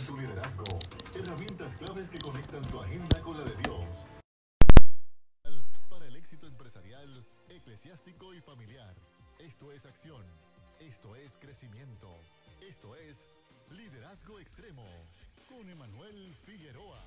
en tu liderazgo. Herramientas claves que conectan tu agenda con la de Dios. Para el éxito empresarial, eclesiástico y familiar. Esto es acción. Esto es crecimiento. Esto es liderazgo extremo con Emanuel Figueroa.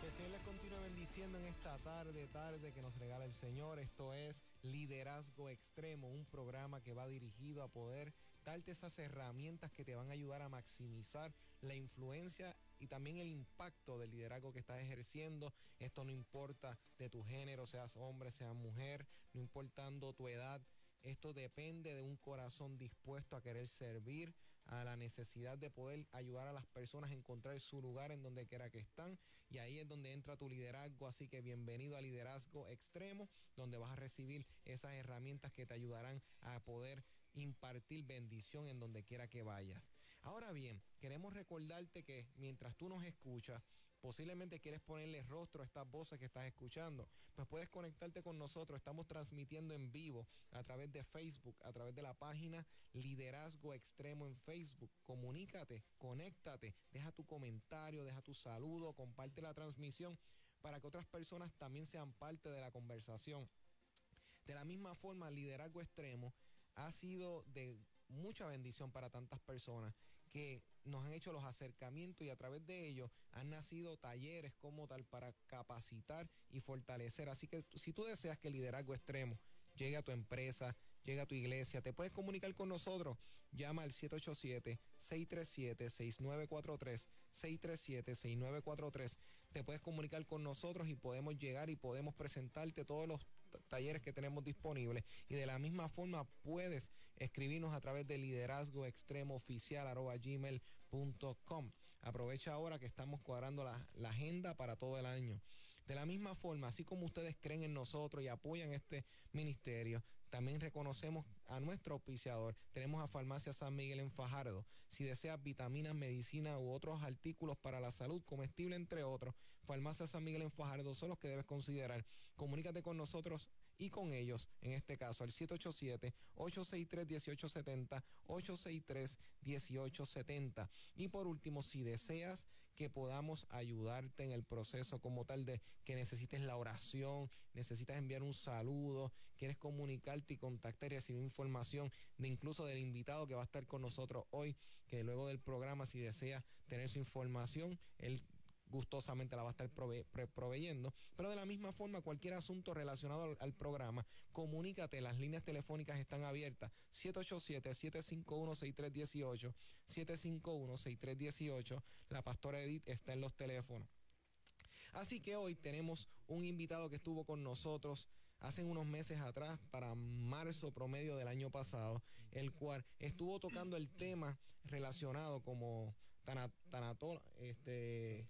Que Señor les continúe bendiciendo en esta tarde, tarde que nos regala el Señor. Esto es Liderazgo Extremo, un programa que va dirigido a poder darte esas herramientas que te van a ayudar a maximizar la influencia y también el impacto del liderazgo que estás ejerciendo. Esto no importa de tu género, seas hombre, seas mujer, no importando tu edad. Esto depende de un corazón dispuesto a querer servir, a la necesidad de poder ayudar a las personas a encontrar su lugar en donde quiera que están. Y ahí es donde entra tu liderazgo. Así que bienvenido a Liderazgo Extremo, donde vas a recibir esas herramientas que te ayudarán a poder impartir bendición en donde quiera que vayas. Ahora bien, queremos recordarte que mientras tú nos escuchas, posiblemente quieres ponerle rostro a estas voces que estás escuchando, pues puedes conectarte con nosotros. Estamos transmitiendo en vivo a través de Facebook, a través de la página Liderazgo Extremo en Facebook. Comunícate, conéctate, deja tu comentario, deja tu saludo, comparte la transmisión para que otras personas también sean parte de la conversación. De la misma forma, Liderazgo Extremo ha sido de mucha bendición para tantas personas que nos han hecho los acercamientos y a través de ellos han nacido talleres como tal para capacitar y fortalecer. Así que si tú deseas que el liderazgo extremo llegue a tu empresa, llegue a tu iglesia, te puedes comunicar con nosotros. Llama al 787-637-6943, 637-6943. Te puedes comunicar con nosotros y podemos llegar y podemos presentarte todos los talleres que tenemos disponibles. Y de la misma forma puedes escribirnos a través de liderazgo extremo oficial gmail.com. Aprovecha ahora que estamos cuadrando la, la agenda para todo el año. De la misma forma, así como ustedes creen en nosotros y apoyan este ministerio, también reconocemos a nuestro auspiciador. Tenemos a Farmacia San Miguel en Fajardo. Si deseas vitaminas, medicina u otros artículos para la salud, comestible entre otros, Farmacia San Miguel en Fajardo son los que debes considerar. Comunícate con nosotros y con ellos, en este caso al 787-863-1870, 863-1870. Y por último, si deseas que podamos ayudarte en el proceso como tal de que necesites la oración, necesitas enviar un saludo, quieres comunicarte y contactar y recibir información de incluso del invitado que va a estar con nosotros hoy, que luego del programa si desea tener su información, él gustosamente la va a estar proveyendo. Pero de la misma forma, cualquier asunto relacionado al, programa, comunícate, las líneas telefónicas están abiertas. 787-751-6318, 751-6318. La pastora Edith está en los teléfonos. Así que hoy tenemos un invitado que estuvo con nosotros hace unos meses atrás, para marzo promedio del año pasado, el cual estuvo tocando el tema relacionado como tanatólogo, este,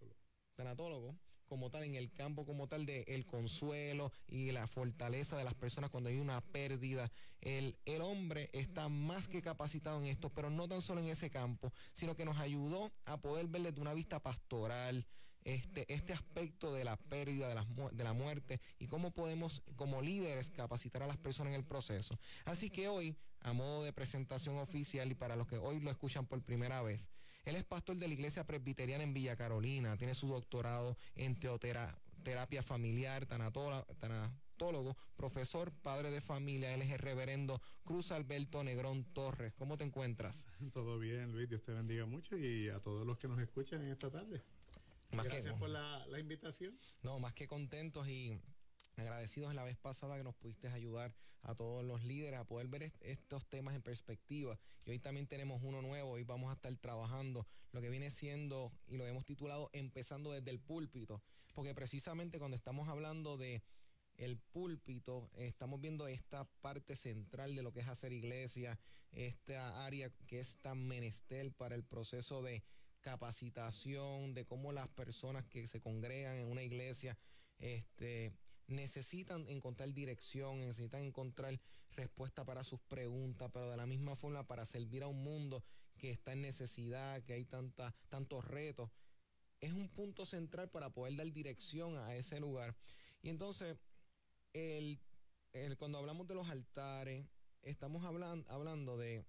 como tal en el campo como tal de el consuelo y la fortaleza de las personas cuando hay una pérdida. El, el hombre está más que capacitado en esto, pero no tan solo en ese campo, sino que nos ayudó a poder ver desde una vista pastoral, este, este aspecto de la pérdida, de la, de la muerte y cómo podemos como líderes capacitar a las personas en el proceso. Así que hoy, a modo de presentación oficial y para los que hoy lo escuchan por primera vez, él es pastor de la iglesia presbiteriana en Villa Carolina, tiene su doctorado en teoterapia familiar, tanatólogo, profesor, padre de familia. Él es el reverendo Cruz Alberto Negrón Torres. ¿Cómo te encuentras? Todo bien, Luis. Dios te bendiga mucho y a todos los que nos escuchan en esta tarde. Gracias por la, la invitación. No, más que contentos y agradecidos la vez pasada que nos pudiste ayudar a todos los líderes a poder ver estos temas en perspectiva. Y hoy también tenemos uno nuevo, hoy vamos a estar trabajando lo que viene siendo, y lo hemos titulado Empezando desde el púlpito, porque precisamente cuando estamos hablando de el púlpito, estamos viendo esta parte central de lo que es hacer iglesia, esta área que es tan menester para el proceso de capacitación, de cómo las personas que se congregan en una iglesia, este, necesitan encontrar dirección, necesitan encontrar respuesta para sus preguntas, pero de la misma forma para servir a un mundo que está en necesidad, que hay tanta, tantos retos. Es un punto central para poder dar dirección a ese lugar. Y entonces, el, cuando hablamos de los altares, estamos hablando, hablando de,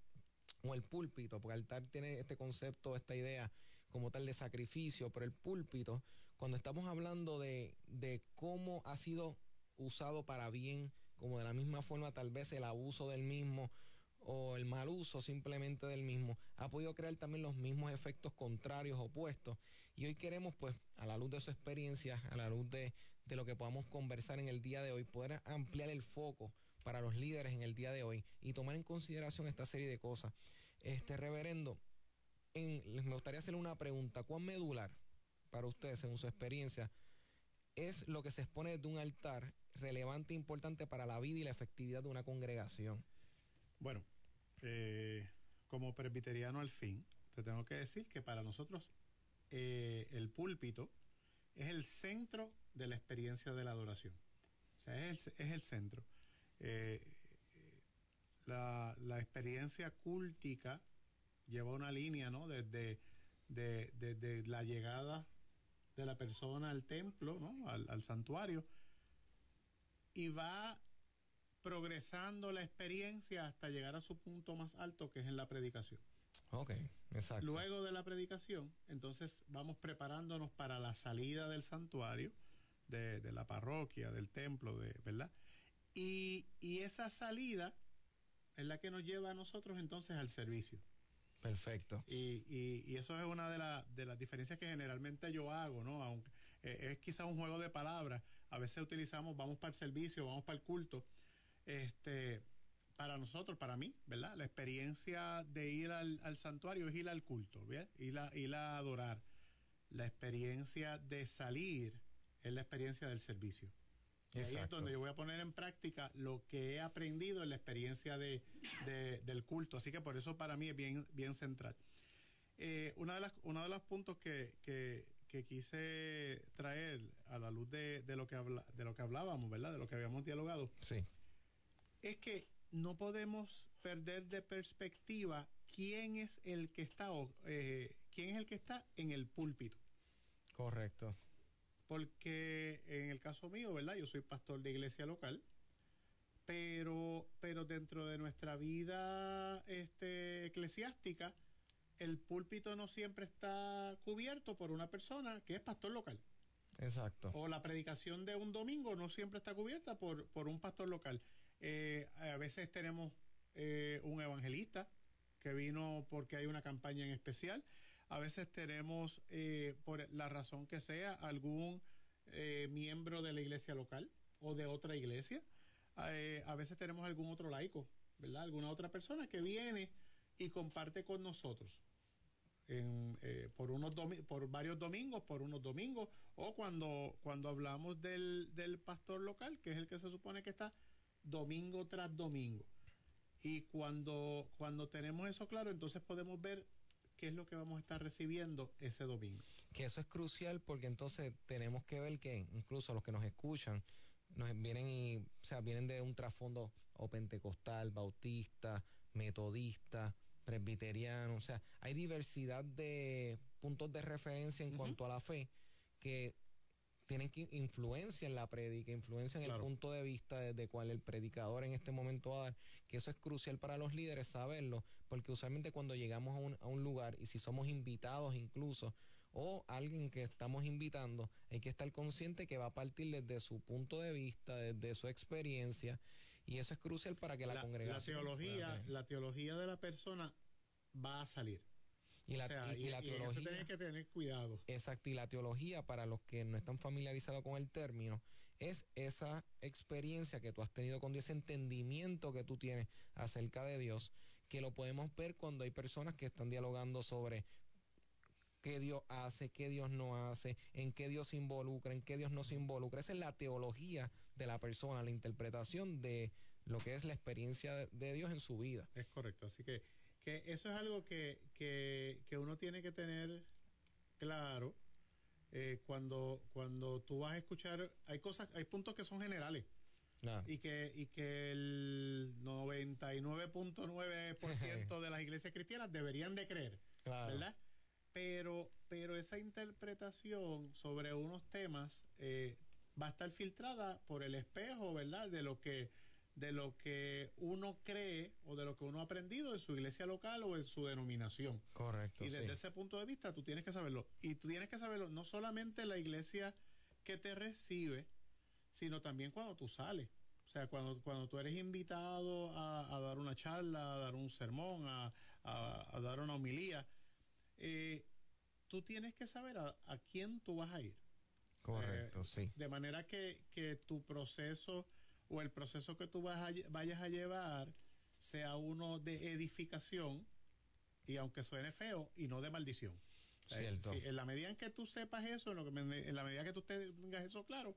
o el púlpito, porque altar tiene este concepto, esta idea como tal de sacrificio, pero el púlpito, cuando estamos hablando de, de cómo ha sido usado para bien, como de la misma forma tal vez el abuso del mismo o el mal uso simplemente del mismo, ha podido crear también los mismos efectos contrarios, opuestos. Y hoy queremos, pues, a la luz de su experiencia, a la luz de, de lo que podamos conversar en el día de hoy, poder ampliar el foco para los líderes en el día de hoy y tomar en consideración esta serie de cosas. Este reverendo, en, me gustaría hacerle una pregunta. ¿Cuán medular para ustedes, según su experiencia, es lo que se expone de un altar relevante e importante para la vida y la efectividad de una congregación? Bueno, eh, como presbiteriano al fin, te tengo que decir que para nosotros eh, el púlpito es el centro de la experiencia de la adoración. O sea, es el, es el centro. Eh, la, la, experiencia cúltica lleva una línea, ¿no? Desde de, la llegada de la persona al templo, ¿no? Al, al santuario, y va progresando la experiencia hasta llegar a su punto más alto, que es en la predicación. Ok, exacto. Luego de la predicación, entonces vamos preparándonos para la salida del santuario, de, de la parroquia, del templo, de, ¿verdad? Y, y, esa salida es la que nos lleva a nosotros entonces al servicio. Perfecto. Y, y, y eso es una de, la, de, las diferencias que generalmente yo hago, ¿no? Aunque eh, es quizás un juego de palabras. A veces utilizamos, vamos para el servicio, vamos para el culto. Este, para nosotros, para mí, ¿verdad? La experiencia de ir al, al santuario es ir al culto, ¿bien? Ir a, ir a adorar. La experiencia de salir es la experiencia del servicio. Y ahí es donde yo voy a poner en práctica lo que he aprendido en la experiencia de, de, del culto. Así que por eso para mí es bien, bien central. Eh, una de las, uno de los puntos que, que, que, quise traer a la luz de, de, lo que habla, de lo que hablábamos, ¿verdad? De lo que habíamos dialogado. Sí. Es que no podemos perder de perspectiva quién es el que está, eh, quién es el que está en el púlpito. Correcto porque en el caso mío, ¿verdad? Yo soy pastor de iglesia local, pero, pero dentro de nuestra vida este, eclesiástica, el púlpito no siempre está cubierto por una persona que es pastor local. Exacto. O la predicación de un domingo no siempre está cubierta por, por un pastor local. Eh, a veces tenemos eh, un evangelista que vino porque hay una campaña en especial. A veces tenemos, eh, por la razón que sea, algún eh, miembro de la iglesia local o de otra iglesia. Eh, a veces tenemos algún otro laico, ¿verdad? Alguna otra persona que viene y comparte con nosotros. Por unos por varios domingos, por unos domingos, o cuando, cuando hablamos del, del pastor local, que es el que se supone que está domingo tras domingo. Y cuando, cuando tenemos eso claro, entonces podemos ver qué es lo que vamos a estar recibiendo ese domingo. Que eso es crucial porque entonces tenemos que ver que incluso los que nos escuchan nos vienen y, o sea, vienen de un trasfondo o pentecostal, bautista, metodista, presbiteriano, o sea, hay diversidad de puntos de referencia en uh -huh. cuanto a la fe que tienen que influencia en la prédica, influencia en claro. el punto de vista de, de, cuál el predicador en este momento va a dar, que eso es crucial para los líderes saberlo, porque usualmente cuando llegamos a un, a un lugar y si somos invitados incluso, o alguien que estamos invitando, hay que estar consciente que va a partir desde su punto de vista, desde su experiencia, y eso es crucial para que la, la congregación... La teología, la teología de la persona va a salir. Y la, o sea, y, y, la y teología. eso tiene que tener cuidado. Exacto, y la teología, para los que no están familiarizados con el término, es esa experiencia que tú has tenido con Dios, ese entendimiento que tú tienes acerca de Dios, que lo podemos ver cuando hay personas que están dialogando sobre qué Dios hace, qué Dios no hace, en qué Dios se involucra, en qué Dios no se involucra. Esa es la teología de la persona, la interpretación de lo que es la experiencia de Dios en su vida. Es correcto, así que que eso es algo que, que, que uno tiene que tener claro eh, cuando, cuando tú vas a escuchar, hay cosas, hay puntos que son generales. Ah. Y que, y que el 99.9% de las iglesias cristianas deberían de creer, claro. ¿verdad? Pero, pero esa interpretación sobre unos temas eh, va a estar filtrada por el espejo, ¿verdad? De lo que de lo que uno cree o de lo que uno ha aprendido en su iglesia local o en su denominación. Correcto. Y desde ese punto de vista tú tienes que saberlo. Y tú tienes que saberlo no solamente la iglesia que te recibe, sino también cuando tú sales. O sea, cuando, cuando tú eres invitado a, dar una charla, a dar un sermón, a, a dar una homilía, eh, tú tienes que saber a, quién tú vas a ir. Correcto, eh, sí. De manera que, que, tu proceso o el proceso que tú vas a, vayas a llevar sea uno de edificación y aunque suene feo y no de maldición. Cierto. en la medida en que tú sepas eso, en, lo que, en la medida que tú tengas eso claro,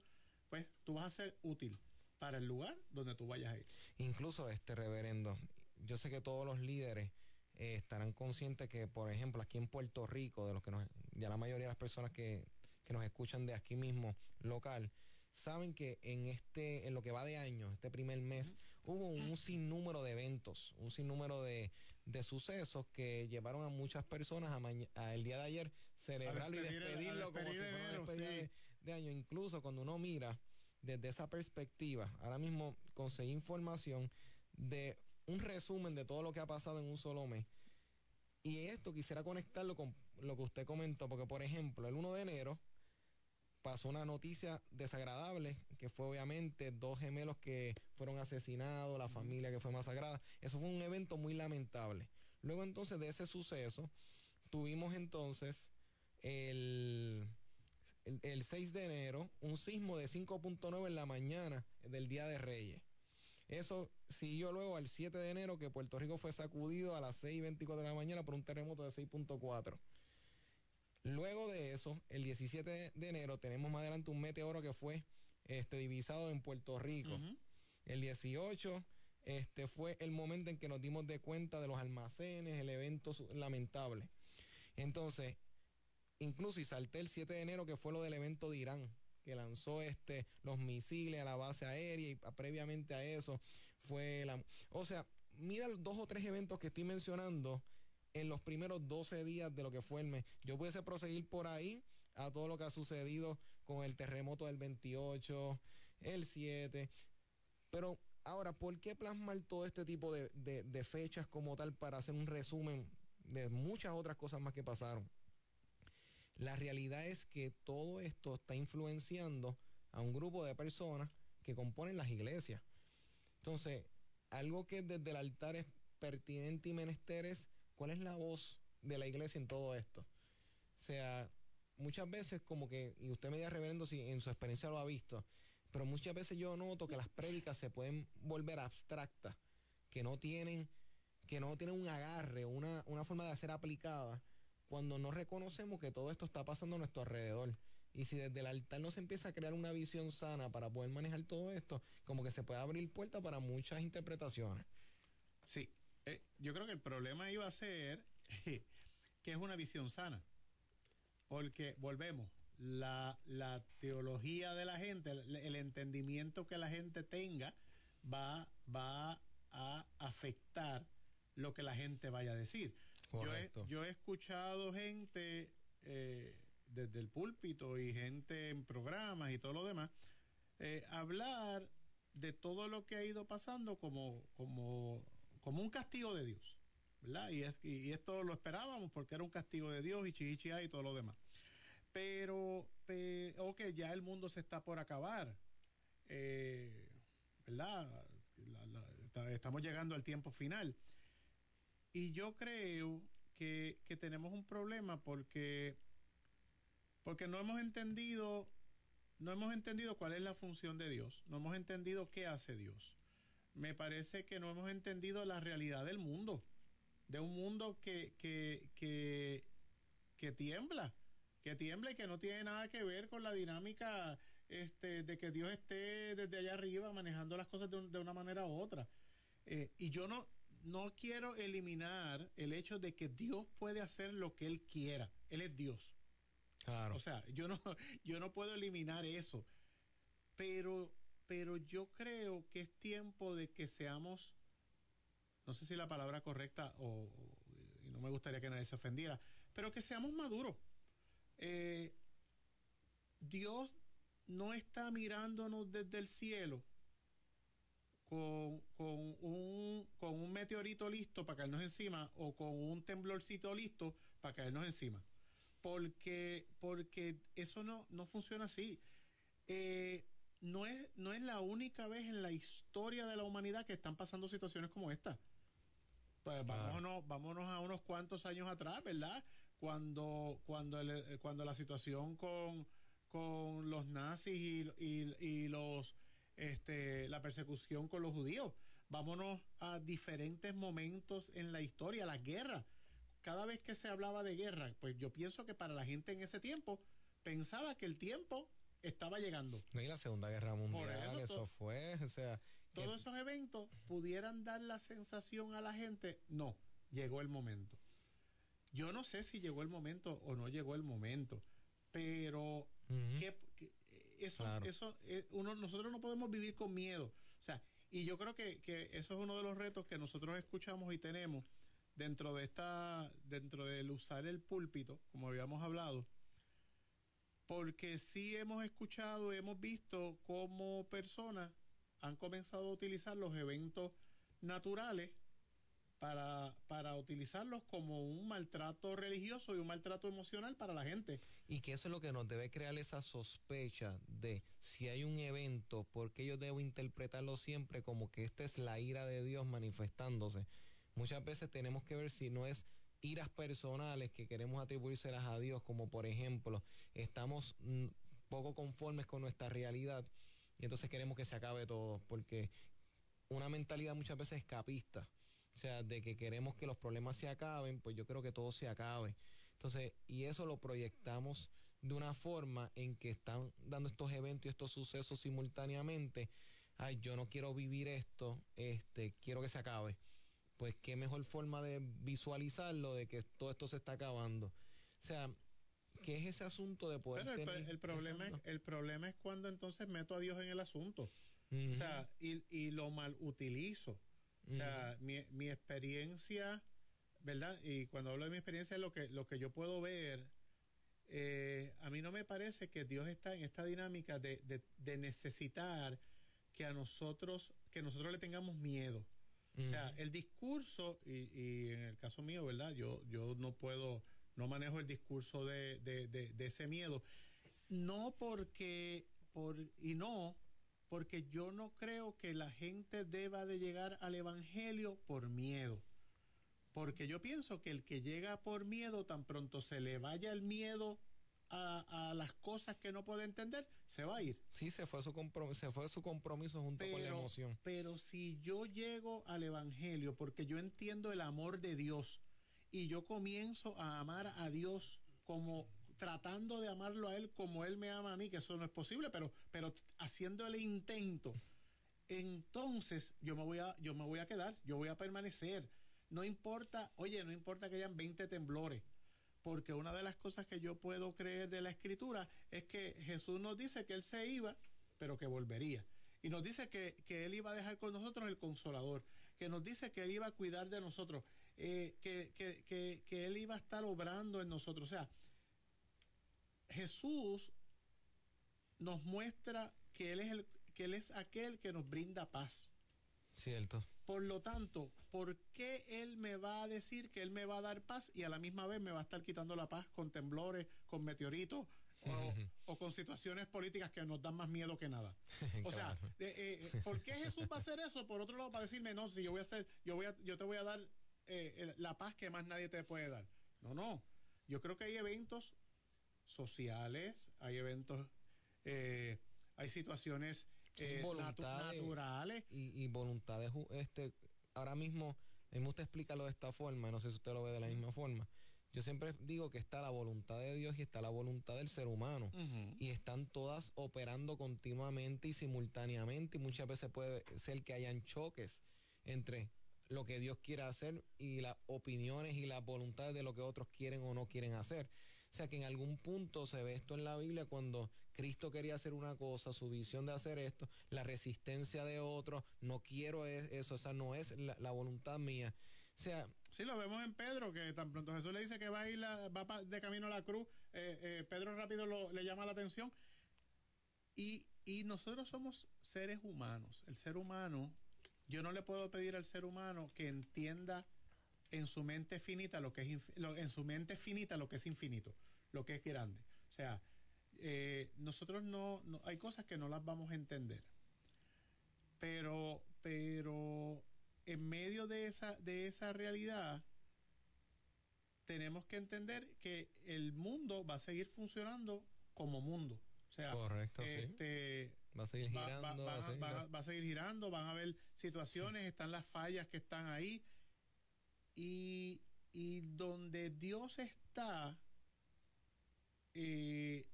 pues tú vas a ser útil para el lugar donde tú vayas a ir. Incluso este reverendo, yo sé que todos los líderes eh, estarán conscientes que, por ejemplo, aquí en Puerto Rico, de los que nos, ya la mayoría de las personas que, que nos escuchan de aquí mismo, local, saben que en este, en lo que va de año, este primer mes, hubo un, sinnúmero de eventos, un sinnúmero de, de sucesos que llevaron a muchas personas a, el día de ayer celebrarlo y despedirlo como si fuera una despedida de, año. Incluso cuando uno mira desde esa perspectiva, ahora mismo conseguí información de un resumen de todo lo que ha pasado en un solo mes. Y esto quisiera conectarlo con lo que usted comentó, porque por ejemplo, el 1 de enero pasó una noticia desagradable, que fue obviamente dos gemelos que fueron asesinados, la familia que fue masacrada. Eso fue un evento muy lamentable. Luego entonces de ese suceso, tuvimos entonces el, el, el 6 de enero un sismo de 5.9 en la mañana del Día de Reyes. Eso siguió luego al 7 de enero que Puerto Rico fue sacudido a las 6.24 de la mañana por un terremoto de 6.4. Luego de eso, el 17 de enero tenemos más adelante un meteoro que fue este, divisado en Puerto Rico. El 18 este, fue el momento en que nos dimos de cuenta de los almacenes, el evento lamentable. Entonces, incluso y salté el 7 de enero que fue lo del evento de Irán que lanzó este, los misiles a la base aérea y previamente a eso fue la... O sea, mira los dos o tres eventos que estoy mencionando en los primeros 12 días de lo que fue el mes. Yo pudiese proseguir por ahí a todo lo que ha sucedido con el terremoto del 28, el 7, pero ahora, ¿por qué plasmar todo este tipo de, de fechas como tal para hacer un resumen de muchas otras cosas más que pasaron? La realidad es que todo esto está influenciando a un grupo de personas que componen las iglesias. Entonces, algo que desde el altar es pertinente y menester es cuál es la voz de la iglesia en todo esto. O sea, muchas veces como que, y usted me diga reverendo si en su experiencia lo ha visto, pero muchas veces yo noto que las prédicas se pueden volver abstractas, que no tienen, que no tienen un agarre, una, una forma de ser aplicada cuando no reconocemos que todo esto está pasando a nuestro alrededor. Y si desde el altar no se empieza a crear una visión sana para poder manejar todo esto, como que se puede abrir puerta para muchas interpretaciones. Sí, eh, yo creo que el problema iba a ser que es una visión sana. Porque volvemos, la, la teología de la gente, el, el, entendimiento que la gente tenga, va, va a afectar lo que la gente vaya a decir. Yo he, escuchado gente eh, desde el púlpito y gente en programas y todo lo demás eh, hablar de todo lo que ha ido pasando como, como, como un castigo de Dios. ¿verdad? Y, esto lo esperábamos porque era un castigo de Dios y chichichia y todo lo demás. Pero, ok, ya el mundo se está por acabar. Eh, ¿Verdad? estamos llegando al tiempo final. Y yo creo que, tenemos un problema porque, porque no hemos entendido, no hemos entendido cuál es la función de Dios, no hemos entendido qué hace Dios. Me parece que no hemos entendido la realidad del mundo, de un mundo que, que, que, que tiembla, que tiembla y que no tiene nada que ver con la dinámica este, de que Dios esté desde allá arriba manejando las cosas de, de una manera u otra. Eh, y yo no, no quiero eliminar el hecho de que Dios puede hacer lo que Él quiera. Él es Dios. Claro. O sea, yo no, yo no puedo eliminar eso. Pero, pero yo creo que es tiempo de que seamos, no sé si la palabra correcta o, y no me gustaría que nadie se ofendiera, pero que seamos maduros. Eh, Dios no está mirándonos desde el cielo con, con, un, con un meteorito listo para caernos encima o con un temblorcito listo para caernos encima. Porque, porque eso no, no funciona así. Eh, no, es, no es la única vez en la historia de la humanidad que están pasando situaciones como esta. Pues vámonos, vámonos a unos cuantos años atrás, ¿verdad? Cuando, cuando, el, cuando la situación con, con los nazis y, y, y los este, la persecución con los judíos. Vámonos a diferentes momentos en la historia, la guerra. Cada vez que se hablaba de guerra, pues yo pienso que para la gente en ese tiempo pensaba que el tiempo estaba llegando. Y la Segunda Guerra Mundial, eso, fue, o sea... Todos esos eventos pudieran dar la sensación a la gente, no, llegó el momento. Yo no sé si llegó el momento o no llegó el momento, pero ¿qué, eso, eso eh, uno, nosotros no podemos vivir con miedo. O sea, y yo creo que, que eso es uno de los retos que nosotros escuchamos y tenemos dentro de esta, dentro del usar el púlpito, como habíamos hablado, porque sí hemos escuchado, hemos visto cómo personas han comenzado a utilizar los eventos naturales para, para utilizarlos como un maltrato religioso y un maltrato emocional para la gente. Y que eso es lo que nos debe crear esa sospecha de si hay un evento, porque yo debo interpretarlo siempre como que esta es la ira de Dios manifestándose. Muchas veces tenemos que ver si no es iras personales que queremos atribuírselas a Dios, como por ejemplo, estamos mm, poco conformes con nuestra realidad y entonces queremos que se acabe todo, porque una mentalidad muchas veces escapista o sea, de que queremos que los problemas se acaben, pues yo creo que todo se acabe. Entonces, y eso lo proyectamos de una forma en que están dando estos eventos y estos sucesos simultáneamente. Ay, yo no quiero vivir esto, este, quiero que se acabe. Pues qué mejor forma de visualizarlo de que todo esto se está acabando. O sea, ¿qué es ese asunto de poder Pero el, problema es, el problema es cuando entonces meto a Dios en el asunto. O sea, y, y lo mal utilizo. O sea, mi, mi experiencia, ¿verdad? Y cuando hablo de mi experiencia, lo que, lo que yo puedo ver, eh, a mí no me parece que Dios está en esta dinámica de, de, necesitar que a nosotros, que nosotros le tengamos miedo. O sea, el discurso, y, en el caso mío, ¿verdad? Yo, yo no puedo, no manejo el discurso de, de, de ese miedo. No porque, por, y no porque yo no creo que la gente deba de llegar al Evangelio por miedo. Porque yo pienso que el que llega por miedo, tan pronto se le vaya el miedo a, las cosas que no puede entender, se va a ir. Sí, se fue su compromiso, se fue su compromiso junto con la emoción. Pero si yo llego al Evangelio porque yo entiendo el amor de Dios y yo comienzo a amar a Dios como tratando de amarlo a él como él me ama a mí, que eso no es posible, pero, pero haciendo el intento, entonces yo me voy a, yo me voy a quedar, yo voy a permanecer. No importa, oye, no importa que hayan 20 temblores, porque una de las cosas que yo puedo creer de la escritura es que Jesús nos dice que él se iba, pero que volvería. Y nos dice que, él iba a dejar con nosotros el consolador, que nos dice que él iba a cuidar de nosotros, eh, que, que, que él iba a estar obrando en nosotros. O sea, Jesús nos muestra que Él es, el, que él es aquel que nos brinda paz. Cierto. Por lo tanto, ¿por qué Él me va a decir que Él me va a dar paz y a la misma vez me va a estar quitando la paz con temblores, con meteoritos o, con situaciones políticas que nos dan más miedo que nada? O sea, eh, eh, ¿por qué Jesús va a hacer eso? Por otro lado, para decirme, no, si yo voy a hacer, yo, voy a, yo te voy a dar eh, la paz que más nadie te puede dar. No, no. Yo creo que hay eventos sociales, hay eventos, hay situaciones eh, naturales. Y, voluntades, este, ahora mismo, me gusta explicarlo de esta forma, no sé si usted lo ve de la misma forma. Yo siempre digo que está la voluntad de Dios y está la voluntad del ser humano. Y están todas operando continuamente y simultáneamente. Y muchas veces puede ser que hayan choques entre lo que Dios quiere hacer y las opiniones y las voluntades de lo que otros quieren o no quieren hacer. O sea que en algún punto se ve esto en la Biblia cuando Cristo quería hacer una cosa, su visión de hacer esto, la resistencia de otros, no quiero eso, esa no es la, voluntad mía. O sea, sí, lo vemos en Pedro, que tan pronto Jesús le dice que va a ir de camino a la cruz, eh, eh, Pedro rápido le llama la atención. Y, y nosotros somos seres humanos. El ser humano yo no le puedo pedir al ser humano que entienda en su mente finita lo que es en su mente finita lo que es infinito, lo que es grande. O sea, eh, nosotros no, hay cosas que no las vamos a entender. Pero, pero en medio de esa, de esa realidad, tenemos que entender que el mundo va a seguir funcionando como mundo. O sea, Correcto, este, Va a seguir girando. Va, a, seguir girando, van a haber situaciones, están las fallas que están ahí. Y, y donde Dios está, eh,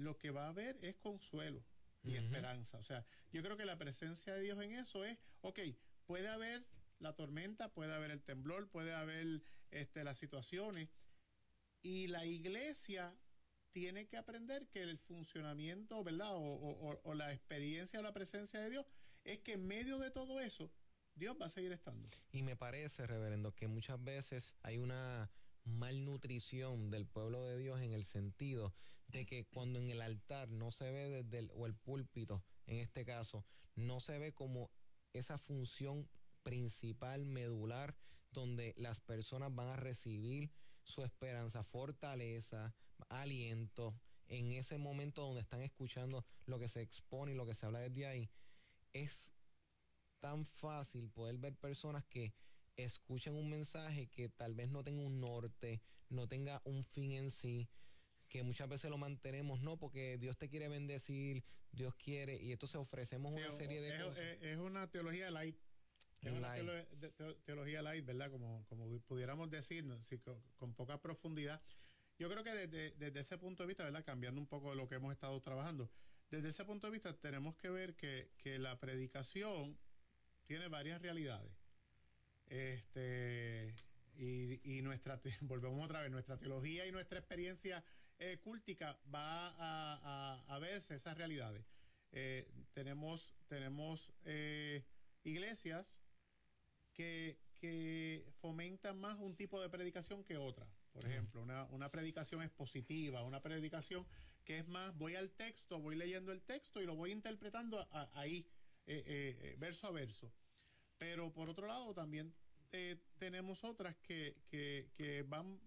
lo que va a haber es consuelo y esperanza. O sea, yo creo que la presencia de Dios en eso es, ok, puede haber la tormenta, puede haber el temblor, puede haber este, las situaciones. Y la iglesia tiene que aprender que el funcionamiento, ¿verdad? O, la experiencia o la presencia de Dios es que en medio de todo eso, Dios va a seguir estando. Y me parece, reverendo, que muchas veces hay una malnutrición del pueblo de Dios en el sentido de que cuando en el altar no se ve desde el, o el púlpito, en este caso, no se ve como esa función principal, medular, donde las personas van a recibir su esperanza, fortaleza, aliento en ese momento donde están escuchando lo que se expone y lo que se habla desde ahí. Es tan fácil poder ver personas que escuchen un mensaje que tal vez no tenga un norte, no tenga un fin en sí, que muchas veces lo mantenemos, no, porque Dios te quiere bendecir, Dios quiere, y entonces ofrecemos una serie de cosas. Es, una teología light. Es una teología light, ¿verdad? Como, como pudiéramos decir, con, poca profundidad. Yo creo que desde, desde, ese punto de vista, ¿verdad? Cambiando un poco de lo que hemos estado trabajando, desde ese punto de vista tenemos que ver que, que la predicación tiene varias realidades. Este, y, y nuestra, volvemos otra vez, nuestra teología y nuestra experiencia eh, cúltica va a, a, verse esas realidades. Eh, tenemos tenemos eh, iglesias que, que fomentan más un tipo de predicación que otra. Por ejemplo, una, una predicación expositiva, una predicación que es más, voy al texto, voy leyendo el texto y lo voy interpretando ahí, verso a verso. Pero por otro lado, también tenemos otras que, que, que van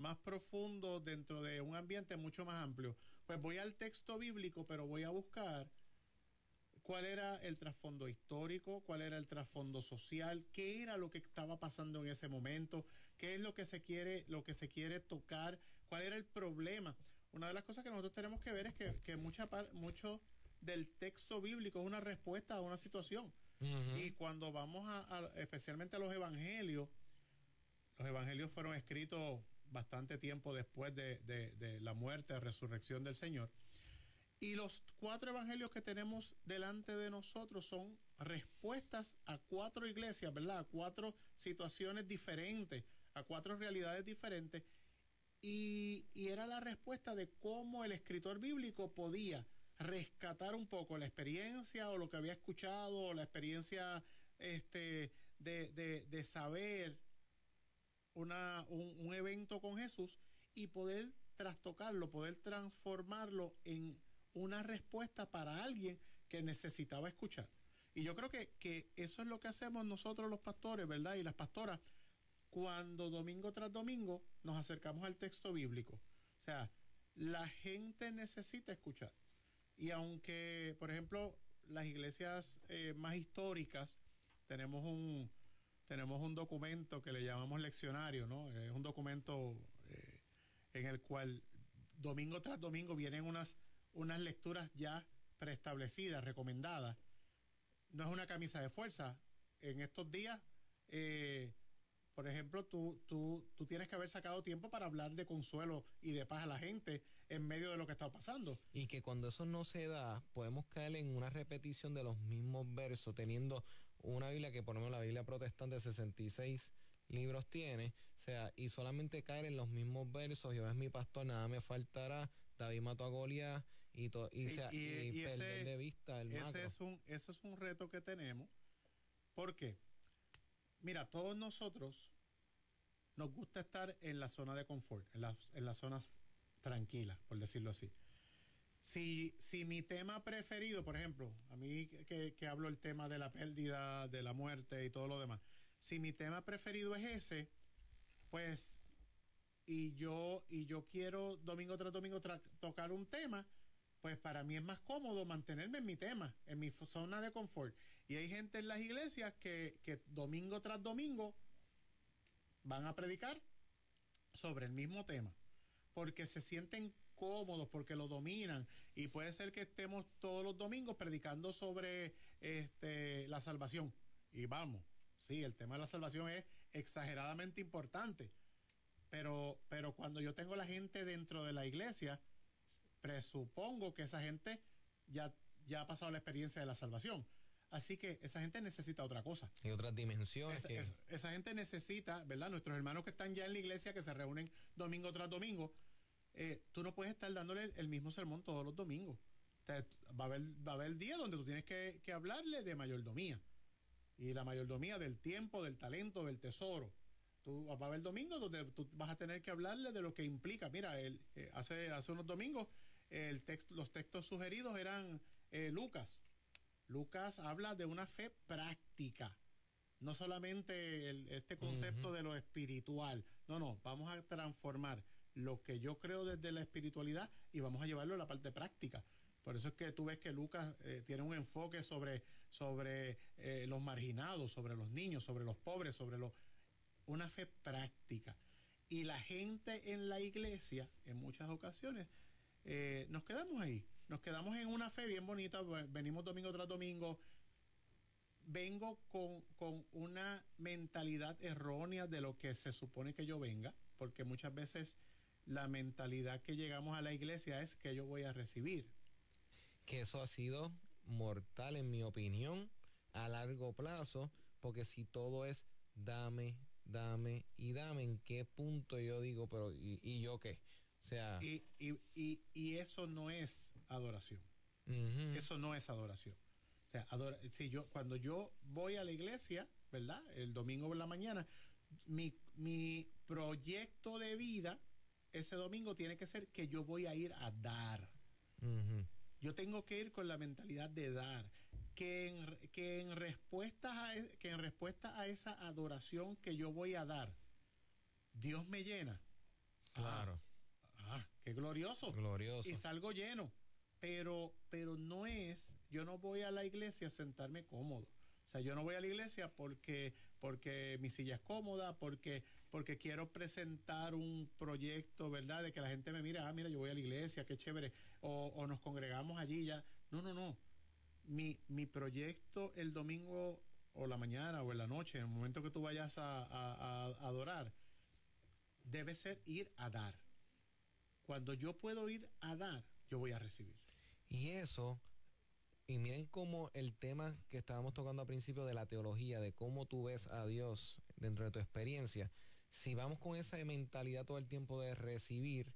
más profundo dentro de un ambiente mucho más amplio. Pues voy al texto bíblico, pero voy a buscar cuál era el trasfondo histórico, cuál era el trasfondo social, qué era lo que estaba pasando en ese momento, qué es lo que se quiere, lo que se quiere tocar, cuál era el problema. Una de las cosas que nosotros tenemos que ver es que, que mucha mucho del texto bíblico es una respuesta a una situación. Y cuando vamos a, especialmente a los evangelios, los evangelios fueron escritos bastante tiempo después de, la muerte, resurrección del Señor. Y los cuatro evangelios que tenemos delante de nosotros son respuestas a cuatro iglesias, ¿verdad? A cuatro situaciones diferentes, a cuatro realidades diferentes. Y, y, era la respuesta de cómo el escritor bíblico podía rescatar un poco la experiencia o lo que había escuchado, o la experiencia este, de, de, de saber una, un, evento con Jesús y poder trastocarlo, poder transformarlo en una respuesta para alguien que necesitaba escuchar. Y yo creo que, que eso es lo que hacemos nosotros los pastores, ¿verdad? Y las pastoras, cuando domingo tras domingo nos acercamos al texto bíblico. O sea, la gente necesita escuchar. Y aunque, por ejemplo, las iglesias eh, más históricas, tenemos un, tenemos un documento que le llamamos leccionario, ¿no? Es un documento eh, en el cual domingo tras domingo vienen unas, unas lecturas ya preestablecidas, recomendadas. No es una camisa de fuerza. En estos días, eh, por ejemplo, tú, tú, tú tienes que haber sacado tiempo para hablar de consuelo y de paz a la gente en medio de lo que está pasando. Y que cuando eso no se da, podemos caer en una repetición de los mismos versos, teniendo una Biblia que por lo menos la Biblia protestante 66 libros tiene, o sea, y solamente caer en los mismos versos, yo es mi pastor, nada me faltará, David mató a Goliat y, y, y, perder de vista el ese Es un, eso es un reto que tenemos, porque, mira, todos nosotros nos gusta estar en la zona de confort, en las, en las zonas tranquilas, por decirlo así. Si, si mi tema preferido, por ejemplo, a mí que, que hablo el tema de la pérdida, de la muerte y todo lo demás, si mi tema preferido es ese, pues, y yo, y yo quiero domingo tras domingo tocar un tema, pues para mí es más cómodo mantenerme en mi tema, en mi zona de confort. Y hay gente en las iglesias que, que domingo tras domingo van a predicar sobre el mismo tema, porque se sienten cómodos, porque lo dominan. Y puede ser que estemos todos los domingos predicando sobre este, la salvación. Y vamos, sí, el tema de la salvación es exageradamente importante. Pero, pero cuando yo tengo la gente dentro de la iglesia, presupongo que esa gente ya, ya ha pasado la experiencia de la salvación. Así que esa gente necesita otra cosa. Y otras dimensiones. Esa, gente necesita, ¿verdad? Nuestros hermanos que están ya en la iglesia, que se reúnen domingo tras domingo, eh, tú no puedes estar dándole el mismo sermón todos los domingos. va, a haber, va a haber el día donde tú tienes que, que hablarle de mayordomía. Y la mayordomía del tiempo, del talento, del tesoro. Tú va a haber domingo donde tú vas a tener que hablarle de lo que implica. Mira, el, eh, hace, hace unos domingos el texto, los textos sugeridos eran eh, Lucas. Lucas habla de una fe práctica, no solamente este concepto de lo espiritual. No, no, vamos a transformar lo que yo creo desde la espiritualidad y vamos a llevarlo a la parte práctica. Por eso es que tú ves que Lucas eh, tiene un enfoque sobre, sobre eh, los marginados, sobre los niños, sobre los pobres, sobre los, una fe práctica. Y la gente en la iglesia, en muchas ocasiones, eh, nos quedamos ahí. Nos quedamos en una fe bien bonita, venimos domingo tras domingo. Vengo con, con una mentalidad errónea de lo que se supone que yo venga, porque muchas veces la mentalidad que llegamos a la iglesia es que yo voy a recibir. Que eso ha sido mortal en mi opinión a largo plazo, porque si todo es dame, dame y dame, ¿en qué punto yo digo, pero ¿y, yo qué? O sea... Y, y, y, eso no es adoración. Eso no es adoración. O sea, si yo, cuando yo voy a la iglesia, ¿verdad? El domingo por la mañana, mi, mi proyecto de vida ese domingo tiene que ser que yo voy a ir a dar. Yo tengo que ir con la mentalidad de dar. Que en, que en, respuesta a, que en respuesta a esa adoración que yo voy a dar, Dios me llena. Claro. Ah, ah qué glorioso. Glorioso. Y salgo lleno. Pero, pero no es, yo no voy a la iglesia a sentarme cómodo. O sea, yo no voy a la iglesia porque, porque mi silla es cómoda, porque porque quiero presentar un proyecto, ¿verdad? De que la gente me mire, ah, mira, yo voy a la iglesia, qué chévere, o, nos congregamos allí ya. No, no, no. Mi, mi proyecto el domingo o la mañana o en la noche, en el momento que tú vayas a, a adorar, debe ser ir a dar. Cuando yo puedo ir a dar, yo voy a recibir. Y eso, y miren cómo el tema que estábamos tocando al principio de la teología, de cómo tú ves a Dios dentro de tu experiencia, si vamos con esa mentalidad todo el tiempo de recibir,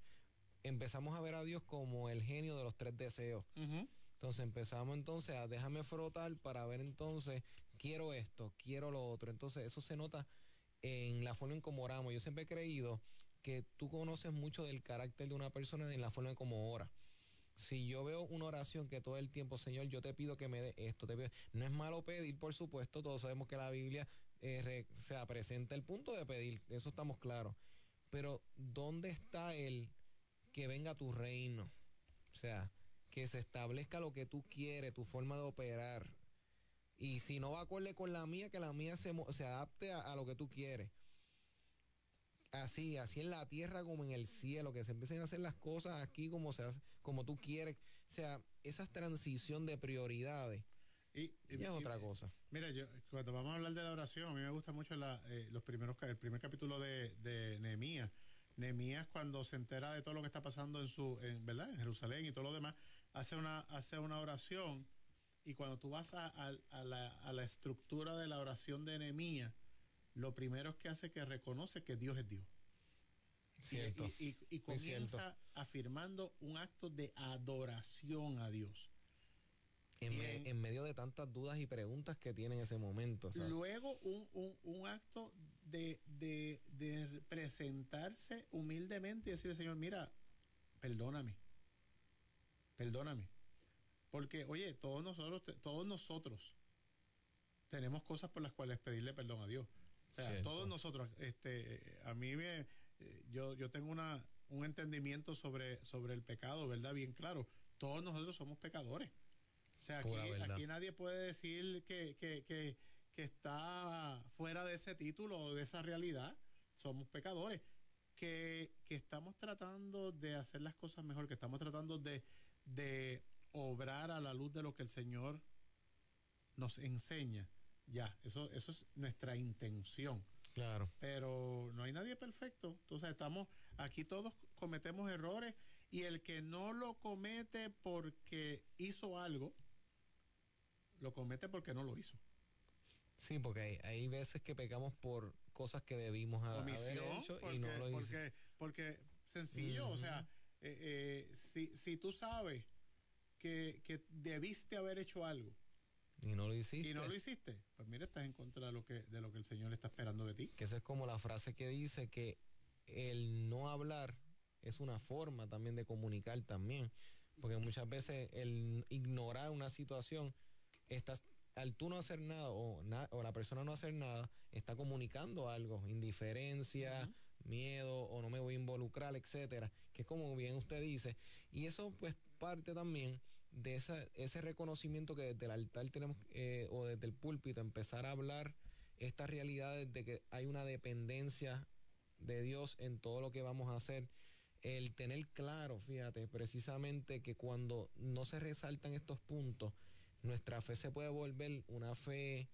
empezamos a ver a Dios como el genio de los tres deseos. Entonces empezamos entonces a déjame frotar para ver entonces, quiero esto, quiero lo otro. Entonces eso se nota en la forma en cómo oramos. Yo siempre he creído que tú conoces mucho del carácter de una persona en la forma en cómo ora. Si yo veo una oración que todo el tiempo, Señor, yo te pido que me dé esto, te no es malo pedir, por supuesto, todos sabemos que la Biblia eh, se presenta el punto de pedir, eso estamos claros. Pero ¿dónde está el que venga tu reino? O sea, que se establezca lo que tú quieres, tu forma de operar. Y si no va acorde con la mía, que la mía se, se adapte a, lo que tú quieres. Así, así en la tierra como en el cielo, que se empiecen a hacer las cosas aquí como, se como tú quieres. O sea, esa transición de prioridades y, es otra cosa. Mira, yo cuando vamos a hablar de la oración, a mí me gusta mucho la, eh, los primeros, el primer capítulo de, de Nehemías. Nehemías cuando se entera de todo lo que está pasando en su, en, ¿verdad? En Jerusalén y todo lo demás, hace una, hace una oración y cuando tú vas a, a, la, a la, estructura de la oración de Nehemías, lo primero es que hace que reconoce que Dios es Dios. Cierto. Y, y, comienza afirmando un acto de adoración a Dios. En, medio de tantas dudas y preguntas que tiene en ese momento. Luego un, un, un acto de, de, de, presentarse humildemente y decirle, Señor, mira, perdóname. perdóname. Porque, oye, todos nosotros, todos nosotros tenemos cosas por las cuales pedirle perdón a Dios. O sea, todos nosotros, este, a mí me, yo, yo tengo una, un entendimiento sobre, sobre el pecado, ¿verdad? Bien claro. Todos nosotros somos pecadores. O sea, aquí, aquí nadie puede decir que, que, que, que, está fuera de ese título o de esa realidad. Somos pecadores. Que, que estamos tratando de hacer las cosas mejor, que estamos tratando de, de obrar a la luz de lo que el Señor nos enseña. Ya, eso, eso es nuestra intención. Claro. Pero no hay nadie perfecto. Entonces estamos, aquí todos cometemos errores y el que no lo comete porque hizo algo, lo comete porque no lo hizo. Sí, porque hay, veces que pecamos por cosas que debimos haber hecho y no lo porque, porque sencillo, o sea, eh, eh, si, si tú sabes que, debiste haber hecho algo. Y no lo hiciste. Y no lo hiciste. Pues mira, estás en contra de lo que, de lo que el Señor está esperando de ti. Que esa es como la frase que dice que el no hablar es una forma también de comunicar también. Porque muchas veces el ignorar una situación, estás, al tú no hacer nada o, o la persona no hacer nada, está comunicando algo, indiferencia, miedo o no me voy a involucrar, etcétera, que es como bien usted dice. Y eso pues parte también de esa, ese reconocimiento que desde el altar tenemos, eh, o desde el púlpito, empezar a hablar estas realidades de que hay una dependencia de Dios en todo lo que vamos a hacer. El tener claro, fíjate, precisamente que cuando no se resaltan estos puntos, nuestra fe se puede volver una fe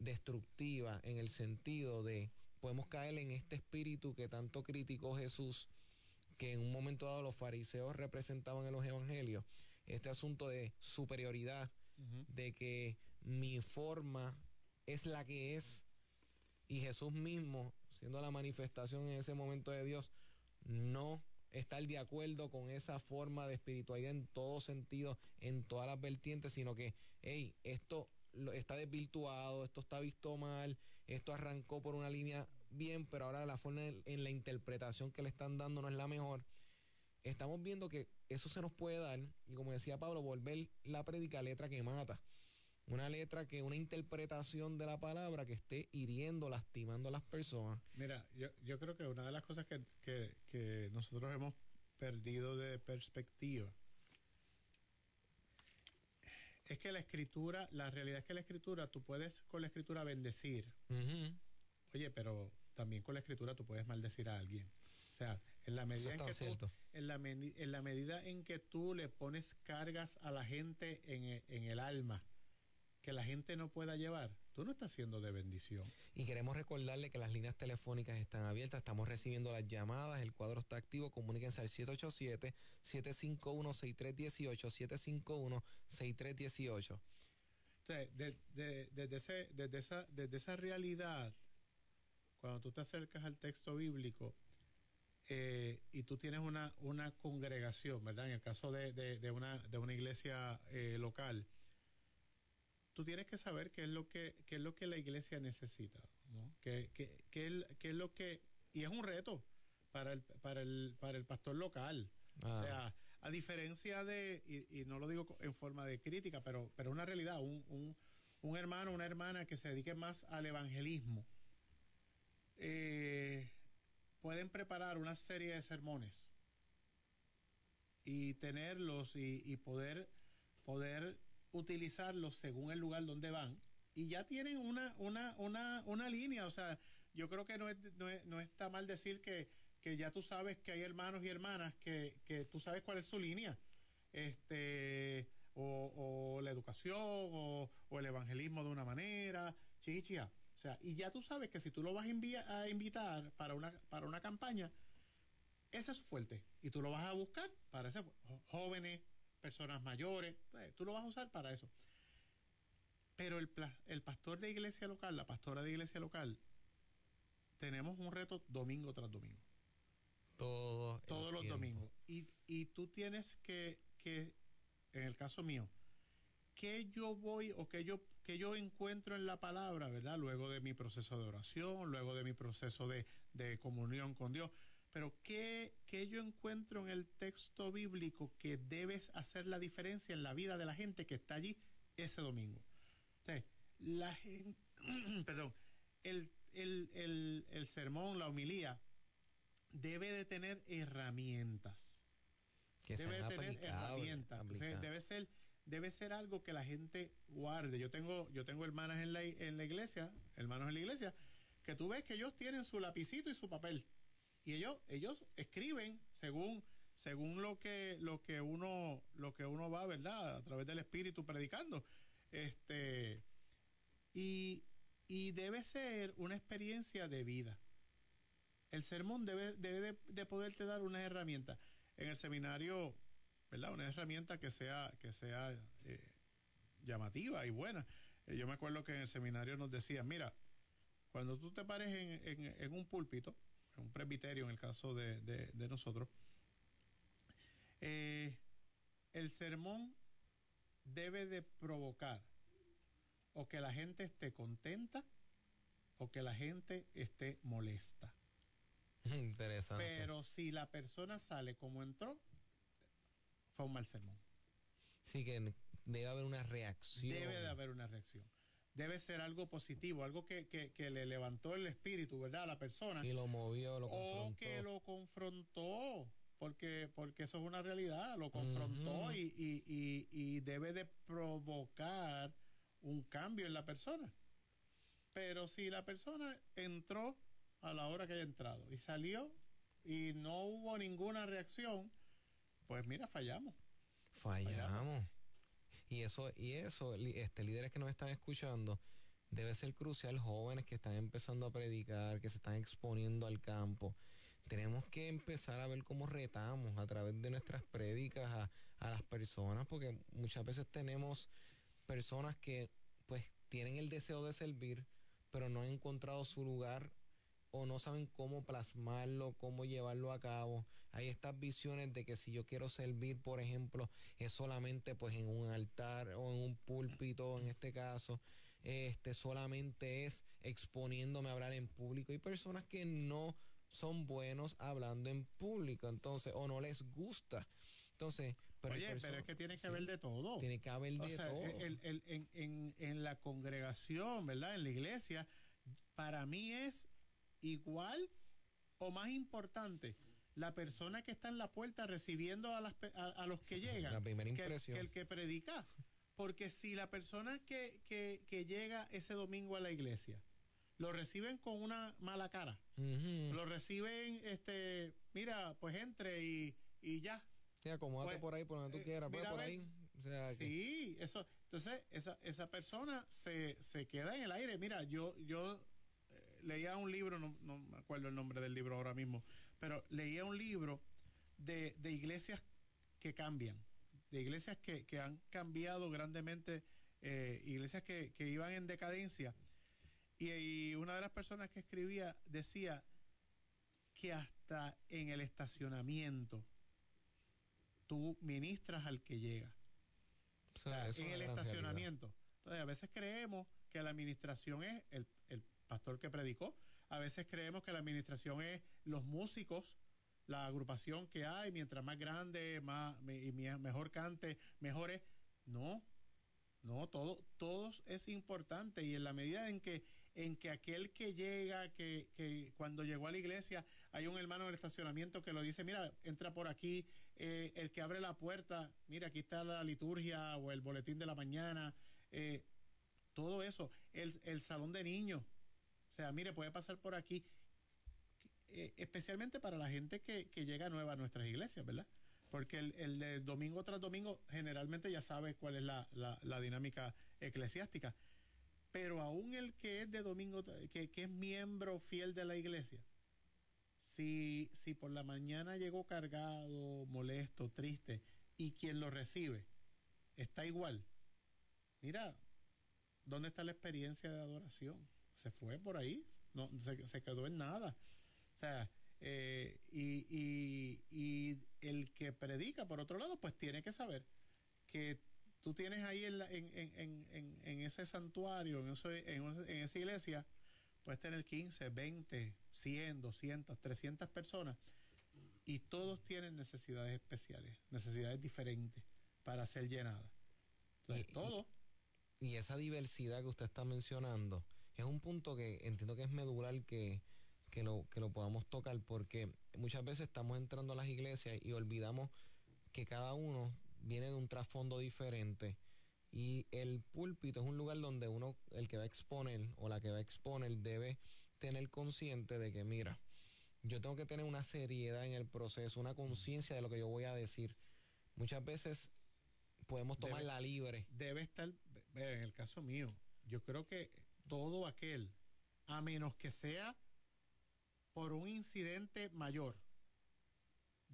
destructiva en el sentido de podemos caer en este espíritu que tanto criticó Jesús, que en un momento dado los fariseos representaban en los evangelios, este asunto de superioridad, de que mi forma es la que es y Jesús mismo, siendo la manifestación en ese momento de Dios, no estar de acuerdo con esa forma de espiritualidad en todo sentido, en todas las vertientes, sino que, hey, esto está desvirtuado, esto está visto mal, esto arrancó por una línea bien, pero ahora la forma en la interpretación que le están dando no es la mejor estamos viendo que eso se nos puede dar, y como decía Pablo, volver la prédica letra que mata. Una letra que, una interpretación de la palabra que esté hiriendo, lastimando a las personas. Mira, yo, yo creo que una de las cosas que, que nosotros hemos perdido de perspectiva es que la escritura, la realidad es que la escritura, tú puedes con la escritura bendecir. Oye, pero también con la escritura tú puedes maldecir a alguien. O sea, en la medida en que tú, en la, en la medida en que tú le pones cargas a la gente en el, en el alma que la gente no pueda llevar, tú no estás siendo de bendición. Y queremos recordarle que las líneas telefónicas están abiertas, estamos recibiendo las llamadas, el cuadro está activo, comuníquense al 787-751-6318, 751-6318. Desde, desde, ese, desde, esa, desde esa realidad, cuando tú te acercas al texto bíblico, eh, y tú tienes una, una congregación, ¿verdad? En el caso de, de, una, de una iglesia eh, local, tú tienes que saber qué es lo que, qué es lo que la iglesia necesita, ¿no? ¿Qué, qué, qué, es, qué es lo que... Y es un reto para el, para el, para el pastor local. O ah. sea, a diferencia de, y, y, no lo digo en forma de crítica, pero, pero una realidad, un, un, un hermano, una hermana que se dedique más al evangelismo. Eh, pueden preparar una serie de sermones y tenerlos y, poder, poder utilizarlos según el lugar donde van. Y ya tienen una, una, una, una línea. O sea, yo creo que no, es, no, está mal decir que, que, ya tú sabes que hay hermanos y hermanas que, que tú sabes cuál es su línea. Este, o, o la educación, o, el evangelismo de una manera, chichia sea, y ya tú sabes que si tú lo vas a, a invitar para una, para una campaña, ese es su fuerte. Y tú lo vas a buscar para ese, jóvenes, personas mayores, eh, tú lo vas a usar para eso. Pero el, el pastor de iglesia local, la pastora de iglesia local, tenemos un reto domingo tras domingo. Todo Todos los domingos. Y, y tú tienes que, que, en el caso mío, que yo voy o que yo que yo encuentro en la palabra, ¿verdad? Luego de mi proceso de oración, luego de mi proceso de, comunión con Dios. pero ¿qué, ¿qué, yo encuentro en el texto bíblico que debes hacer la diferencia en la vida de la gente que está allí ese domingo? Entonces, la gente, perdón, el, el, el, el sermón, la homilía, debe de tener herramientas. Que debe de tener herramientas. Debe ser debe ser algo que la gente guarde. Yo tengo yo tengo hermanas en la, en la iglesia, hermanos en la iglesia, que tú ves que ellos tienen su lapicito y su papel. Y ellos ellos escriben según según lo que lo que uno lo que uno va, ¿verdad? A través del espíritu predicando. Este y y debe ser una experiencia de vida. El sermón debe, debe de, de poderte dar una herramienta. En el seminario, ¿verdad? Una herramienta que sea, que sea eh, llamativa y buena. Eh, yo me acuerdo que en el seminario nos decían, mira, cuando tú te pares en, en, en un púlpito, en un presbiterio en el caso de, de, de nosotros, eh, el sermón debe de provocar o que la gente esté contenta o que la gente esté molesta. Interesante. Pero si la persona sale como entró, fue un mal sermón. sí que debe haber una reacción. Debe de haber una reacción. Debe ser algo positivo, algo que, que, que le levantó el espíritu, ¿verdad? A la persona. Y lo movió, lo o confrontó. que lo confrontó, porque, porque eso es una realidad, lo confrontó y, y, y, y debe de provocar un cambio en la persona. Pero si la persona entró a la hora que haya entrado y salió y no hubo ninguna reacción, pues mira, fallamos. Fallamos. Y eso, y eso, este, líderes que nos están escuchando, debe ser crucial, jóvenes que están empezando a predicar, que se están exponiendo al campo. Tenemos que empezar a ver cómo retamos a través de nuestras prédicas a, a las personas, porque muchas veces tenemos personas que pues tienen el deseo de servir, pero no han encontrado su lugar o no saben cómo plasmarlo, cómo llevarlo a cabo. Hay estas visiones de que si yo quiero servir, por ejemplo, es solamente pues en un altar o en un púlpito, en este caso, este solamente es exponiéndome a hablar en público. Hay personas que no son buenos hablando en público, entonces, o no les gusta. Entonces, pero Oye, pero es que tiene que sí, haber de todo. tiene que haber O de sea, todo. el- el- en, en- en la congregación, ¿verdad? En la iglesia, para mí es igual o más importante la persona que está en la puerta recibiendo a, las a, a los que llegan La primera impresión. que el que predica. Porque si la persona que, que, que llega ese domingo a la iglesia lo reciben con una mala cara, lo reciben, este, mira, pues entre y, y ya, Sí, acomódate Pues, por ahí, por donde tú eh, quieras, pues, mira, por ahí. O sea, que- Sí, eso. Entonces, esa, esa persona se, se queda en el aire. Mira, yo, yo eh, leía un libro, no, no me acuerdo el nombre del libro ahora mismo, pero leía un libro de, de iglesias que cambian, de iglesias que, que han cambiado grandemente, eh, iglesias que, que iban en decadencia. Y, y una de las personas que escribía decía que hasta en el estacionamiento tú ministras al que llega o sea, eso en el estacionamiento. Entonces, a veces creemos que la administración es el, el pastor que predicó, a veces creemos que la administración es los músicos, la agrupación que hay, mientras más grande, más mejor cante, mejor es. No, no, todo, todos es importante y en la medida en que en que aquel que llega, que, que cuando llegó a la iglesia hay un hermano en el estacionamiento que lo dice, mira, entra por aquí, eh, el que abre la puerta, mira, aquí está la liturgia o el boletín de la mañana, eh, todo eso, el, el salón de niños, o sea, mire, puede pasar por aquí, eh, especialmente para la gente que, que llega nueva a nuestras iglesias, ¿verdad? Porque el, el de domingo tras domingo generalmente ya sabe cuál es la, la, la dinámica eclesiástica. Pero aún el que es de domingo, que, que es miembro fiel de la iglesia, si, si por la mañana llegó cargado, molesto, triste, y quien lo recibe está igual, mira, ¿dónde está la experiencia de adoración? Se fue por ahí, no, se, se quedó en nada. O sea, eh, y, y, y el que predica, por otro lado, pues tiene que saber que tú tienes ahí en, la- en, en, en, en- en ese santuario, en, eso- en, en esa iglesia, puedes tener 15, 20, 100, 200, 300 personas y todos tienen necesidades especiales, necesidades diferentes para ser llenadas. Entonces, Y- todo. Y esa diversidad que usted está mencionando es un punto que entiendo que es medular que, que, lo, que lo podamos tocar porque muchas veces estamos entrando a las iglesias y olvidamos que cada uno viene de un trasfondo diferente y el púlpito es un lugar donde uno, el que va a exponer o la que va a exponer debe tener consciente de que mira, yo tengo que tener una seriedad en el proceso, una conciencia de lo que yo voy a decir. Muchas veces podemos Debe- tomarla libre. debe estar, en el caso mío, yo creo que todo aquel, a menos que sea por un incidente mayor,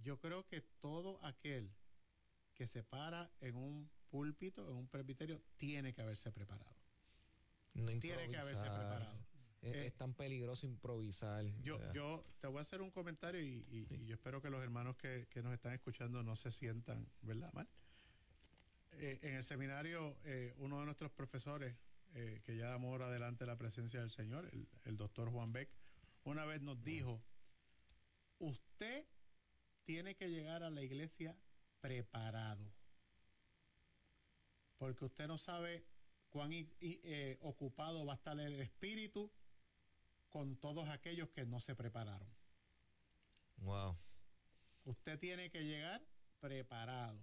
yo creo que todo aquel que se para en un púlpito, en un presbiterio, tiene que haberse preparado. No Tiene que haberse improvisar. preparado. Es, Eh, es tan peligroso improvisar. Yo, o sea, yo te voy a hacer un comentario y, y- y yo espero que los hermanos que, que nos están escuchando no se sientan, ¿verdad? Mal. Eh, en el seminario, eh, uno de nuestros profesores, eh, que ya damos hora delante de la presencia del Señor, el, el doctor Juan Beck, una vez nos dijo, usted tiene que llegar a la iglesia preparado, porque usted no sabe cuán i- i- eh, ocupado va a estar el espíritu con todos aquellos que no se prepararon. wow. Usted tiene que llegar preparado.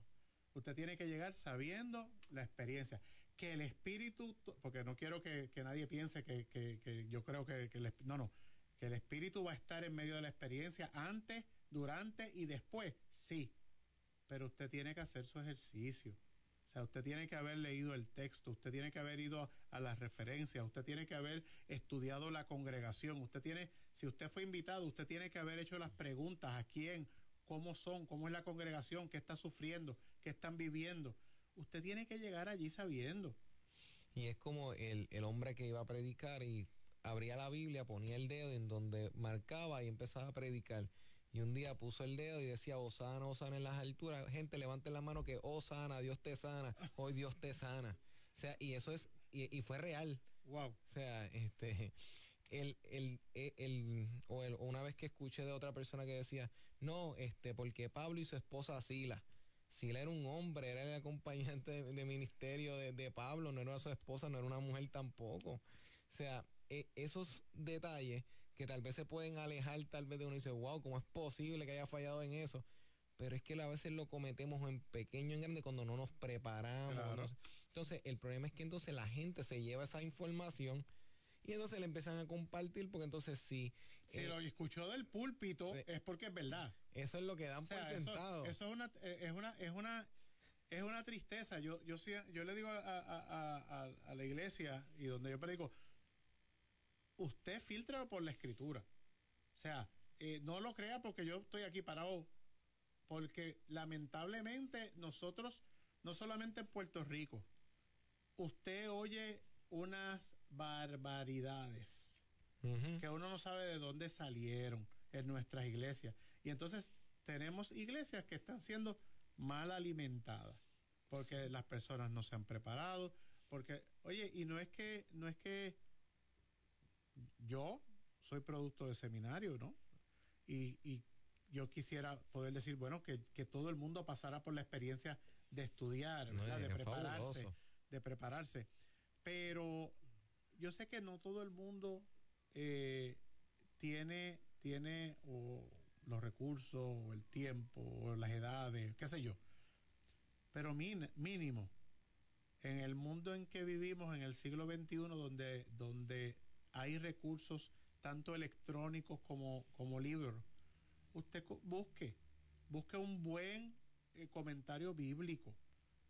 Usted tiene que llegar sabiendo la experiencia. Que el espíritu, porque no quiero que, que nadie piense que, que- que yo creo que, que el, no, no, que el espíritu va a estar en medio de la experiencia antes, durante y después, sí. Pero usted tiene que hacer su ejercicio. O sea, usted tiene que haber leído el texto, usted tiene que haber ido a las referencias, usted tiene que haber estudiado la congregación, usted tiene, si usted fue invitado, usted tiene que haber hecho las preguntas a quién, cómo son, cómo es la congregación, qué está sufriendo, qué están viviendo. Usted tiene que llegar allí sabiendo. Y es como el, el hombre que iba a predicar y abría la Biblia, ponía el dedo en donde marcaba y empezaba a predicar. Y un día puso el dedo y decía, Osana, Osana en las alturas. Gente, levanten la mano que, Osana, Dios te sana, hoy Dios te sana. O sea, y eso es, y, y fue real. Wow. O sea, este, el, el, el, el- o, el- o una vez que escuché de otra persona que decía, no, este, porque Pablo y su esposa Sila. Sila era un hombre, era el acompañante de, de ministerio de, de Pablo, no era su esposa, no era una mujer tampoco. O sea, e- esos detalles que tal vez se pueden alejar tal vez de uno y dice, wow, ¿cómo es posible que haya fallado en eso? Pero es que a veces lo cometemos en pequeño, en grande, cuando no nos preparamos. Claro. no sé. Entonces, el problema es que entonces la gente se lleva esa información y entonces le empiezan a compartir porque entonces sí, Si eh, lo escuchó del púlpito Sí. es porque es verdad. eso es lo que dan O sea, por eso, sentado. eso es una eh, es una es una es una tristeza. Yo yo sí- yo le digo a, a- a- a- a la iglesia y donde yo predico, usted filtra por la escritura. O sea, eh, no lo crea porque yo estoy aquí parado, porque lamentablemente nosotros, no solamente en Puerto Rico, usted oye unas barbaridades que uno no sabe de dónde salieron en nuestras iglesias. Y entonces tenemos iglesias que están siendo mal alimentadas porque las personas no se han preparado, porque oye, y no es que no es que yo soy producto de seminario, ¿no? Y, y yo quisiera poder decir, bueno, que, que todo el mundo pasara por la experiencia de estudiar, de prepararse, fabuloso. de prepararse. Pero yo sé que no todo el mundo eh, tiene, tiene los recursos, el tiempo, o las edades, qué sé yo. Pero mínimo, en el mundo en que vivimos, en el siglo XXI, donde, donde hay recursos tanto electrónicos como, como libros, usted busque, busque un buen eh, comentario bíblico.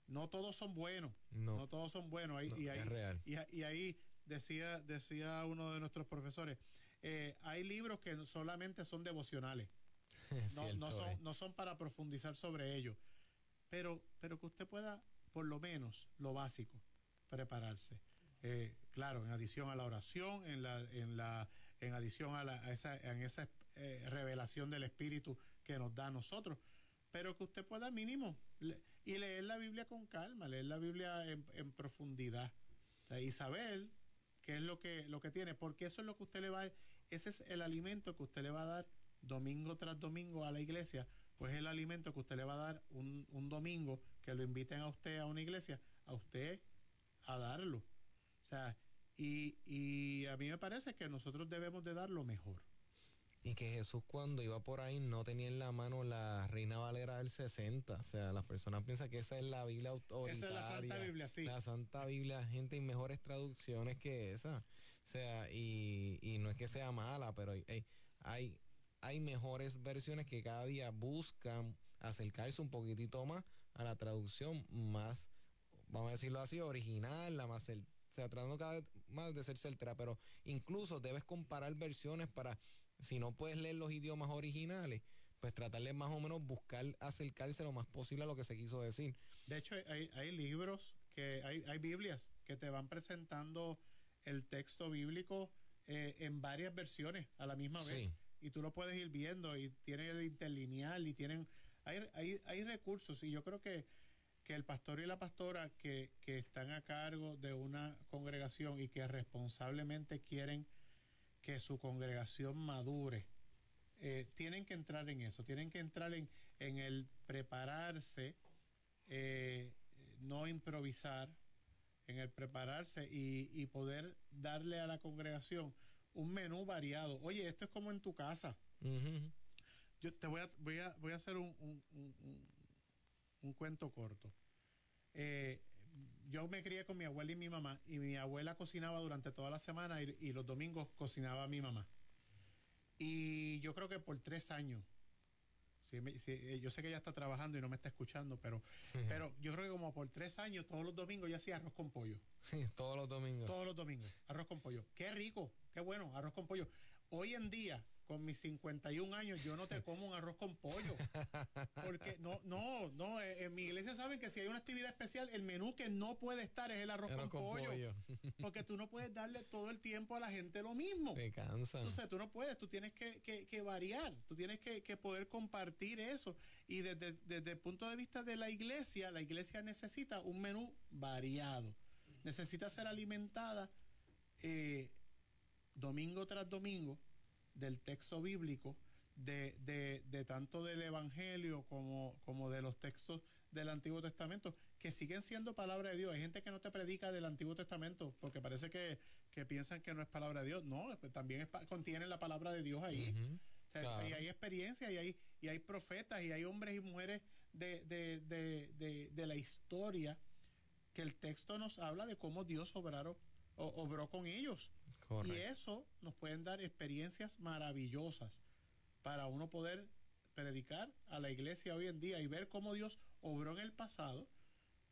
No todos son buenos, No. no, todos son buenos. Ahí- No, y, ahí, es real. y, a- y ahí decía, decía uno de nuestros profesores, eh, hay libros que solamente son devocionales, Es no, cierto, no, eh. son, no son para profundizar sobre ello, pero, pero que usted pueda, por lo menos, lo básico, prepararse. Eh, claro, en adición a la oración, en la, en la, en adición a, la, a esa, en esa eh, revelación del Espíritu que nos da a nosotros, pero que usted pueda mínimo le- y leer la Biblia con calma, leer la Biblia en, en profundidad o y saber qué es lo que, lo que tiene, porque eso es lo que usted le va, ese es el alimento que usted le va a dar domingo tras domingo a la iglesia, pues el alimento que usted le va a dar un, un domingo, que lo inviten a usted a una iglesia, a usted a darlo. O sea, y, y a mí me parece que nosotros debemos de dar lo mejor. Y que Jesús cuando iba por ahí no tenía en la mano la Reina Valera del 60. O sea, las personas piensan que esa es la Biblia autoritaria. Esa es la Santa Biblia, sí. La Santa Biblia, gente, y mejores traducciones que esa. O sea, y, y no es que sea mala, pero hay, hay, hay mejores versiones que cada día buscan acercarse un poquitito más a la traducción más, vamos a decirlo así, original, la más, o sea, tratando cada vez más de ser certera, pero incluso debes comparar versiones para si no puedes leer los idiomas originales, pues tratarle más o menos buscar acercarse lo más posible a lo que se quiso decir. De hecho, hay, hay libros, que hay, hay Biblias que te van presentando el texto bíblico eh, en varias versiones a la misma vez. Y tú lo puedes ir viendo y tienen el interlineal y tienen... Hay, hay, hay recursos y yo creo que, que el pastor y la pastora que, que están a cargo de una congregación y que responsablemente quieren que su congregación madure, eh, tienen que entrar en eso, tienen que entrar en, en el prepararse, eh, no improvisar, en el prepararse y, y, poder darle a la congregación un menú variado. Oye, esto es como en tu casa. Yo te voy a, voy a, voy a hacer un, un, un, un cuento corto. Eh, yo me crié con mi abuela y mi mamá y mi abuela cocinaba durante toda la semana y, los domingos cocinaba mi mamá. Y yo creo que por tres años, eh, yo sé que ella está trabajando y no me está escuchando, pero, pero yo creo que como por tres años, todos los domingos ya hacía arroz con pollo. todos los domingos. Todos los domingos, arroz con pollo. Qué rico, qué bueno, arroz con pollo. Hoy en día, con mis 51 años yo no te como un arroz con pollo. Porque no, no, no, eh, en mi iglesia saben que si hay una actividad especial, el menú que no puede estar es el arroz, con, pollo, Porque tú no puedes darle todo el tiempo a la gente lo mismo. Te cansa. Entonces tú no puedes, tú tienes que, que, variar, tú tienes que, que, poder compartir eso. Y desde, desde el punto de vista de la iglesia, la iglesia necesita un menú variado. Necesita ser alimentada eh, domingo tras domingo del texto bíblico, de, de, de, tanto del Evangelio como, como de los textos del Antiguo Testamento, que siguen siendo palabra de Dios. Hay gente que no te predica del Antiguo Testamento porque parece que, que piensan que no es palabra de Dios. No, también es, contiene la palabra de Dios ahí. y hay experiencia y hay, y hay profetas y hay hombres y mujeres de, de, de, de, la historia que el texto nos habla de cómo Dios obraron, obró con ellos. Y eso nos pueden dar experiencias maravillosas para uno poder predicar a la iglesia hoy en día y ver cómo Dios obró en el pasado,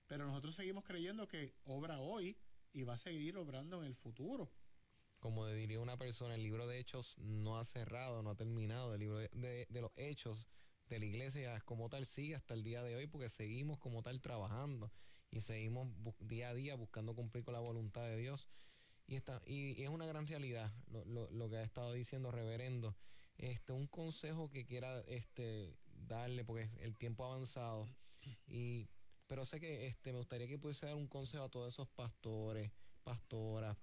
pero nosotros seguimos creyendo que obra hoy y va a seguir obrando en el futuro. Como diría una persona, el libro de Hechos no ha cerrado, no ha terminado. El libro de, de los Hechos de la iglesia como tal sigue hasta el día de hoy porque seguimos como tal trabajando y seguimos día a día buscando cumplir con la voluntad de Dios. Y, está, y, es una gran realidad lo, lo, lo, que ha estado diciendo reverendo. Este, un consejo que quiera este, darle, porque el tiempo ha avanzado. Y, pero sé que este, me gustaría que pudiese dar un consejo a todos esos pastores, pastoras,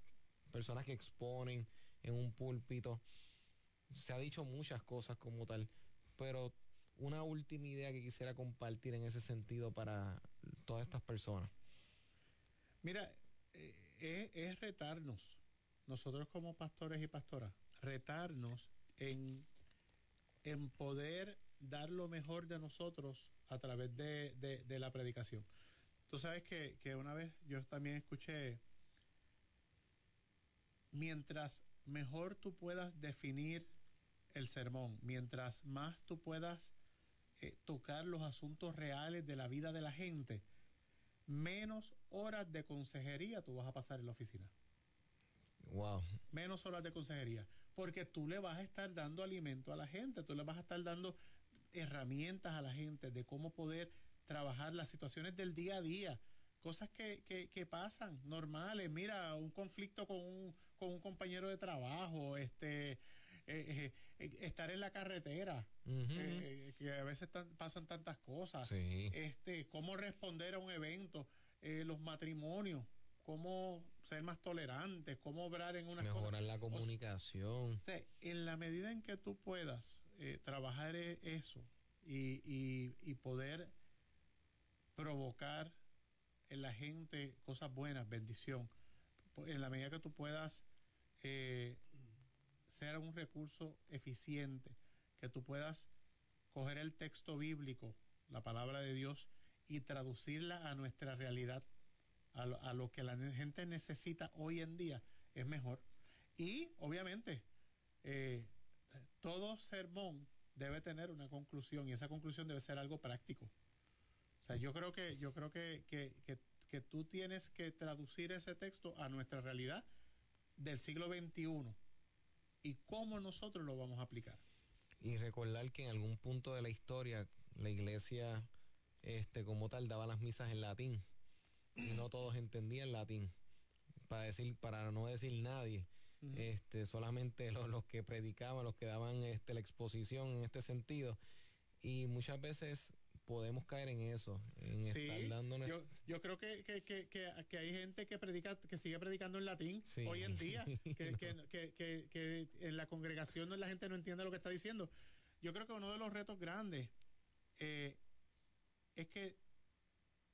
personas que exponen en un púlpito. Se ha dicho muchas cosas como tal, pero una última idea que quisiera compartir en ese sentido para todas estas personas. Mira, es, retarnos, nosotros como pastores y pastoras, retarnos en, en poder dar lo mejor de nosotros a través de, de, la predicación. Tú sabes que, que una vez yo también escuché, mientras mejor tú puedas definir el sermón, mientras más tú puedas eh, tocar los asuntos reales de la vida de la gente, menos horas de consejería tú vas a pasar en la oficina. Wow. Menos horas de consejería. Porque tú le vas a estar dando alimento a la gente, tú le vas a estar dando herramientas a la gente de cómo poder trabajar las situaciones del día a día, cosas que, que, que pasan normales. Mira, un conflicto con un, con un compañero de trabajo, este, eh, eh, estar en la carretera, eh, que a veces pasan tantas cosas, este, cómo responder a un evento, los matrimonios, cómo ser más tolerantes, cómo obrar en una mejorar la comunicación. en la medida en que tú puedas eh, trabajar e, eso y, y, poder provocar en la gente cosas buenas, bendición, en la medida que tú puedas eh, ser un recurso eficiente, que tú puedas coger el texto bíblico, la palabra de Dios, y traducirla a nuestra realidad, a lo, a lo que la gente necesita hoy en día, es mejor. Y obviamente, eh, todo sermón debe tener una conclusión y esa conclusión debe ser algo práctico. O sea, yo creo que, yo creo que, que, que, tú tienes que traducir ese texto a nuestra realidad del siglo XXI y cómo nosotros lo vamos a aplicar. Y recordar que en algún punto de la historia la iglesia este como tal daba las misas en latín y no todos entendían latín para decir para no decir nadie este, solamente los, que predicaban, los que daban este, la exposición en este sentido. Y muchas veces podemos caer en eso, en estar dándonos... Yo, yo creo que, que, que, que, hay gente que predica, que sigue predicando en latín hoy en día, que, en la congregación la gente no entiende lo que está diciendo. Yo creo que uno de los retos grandes eh, es que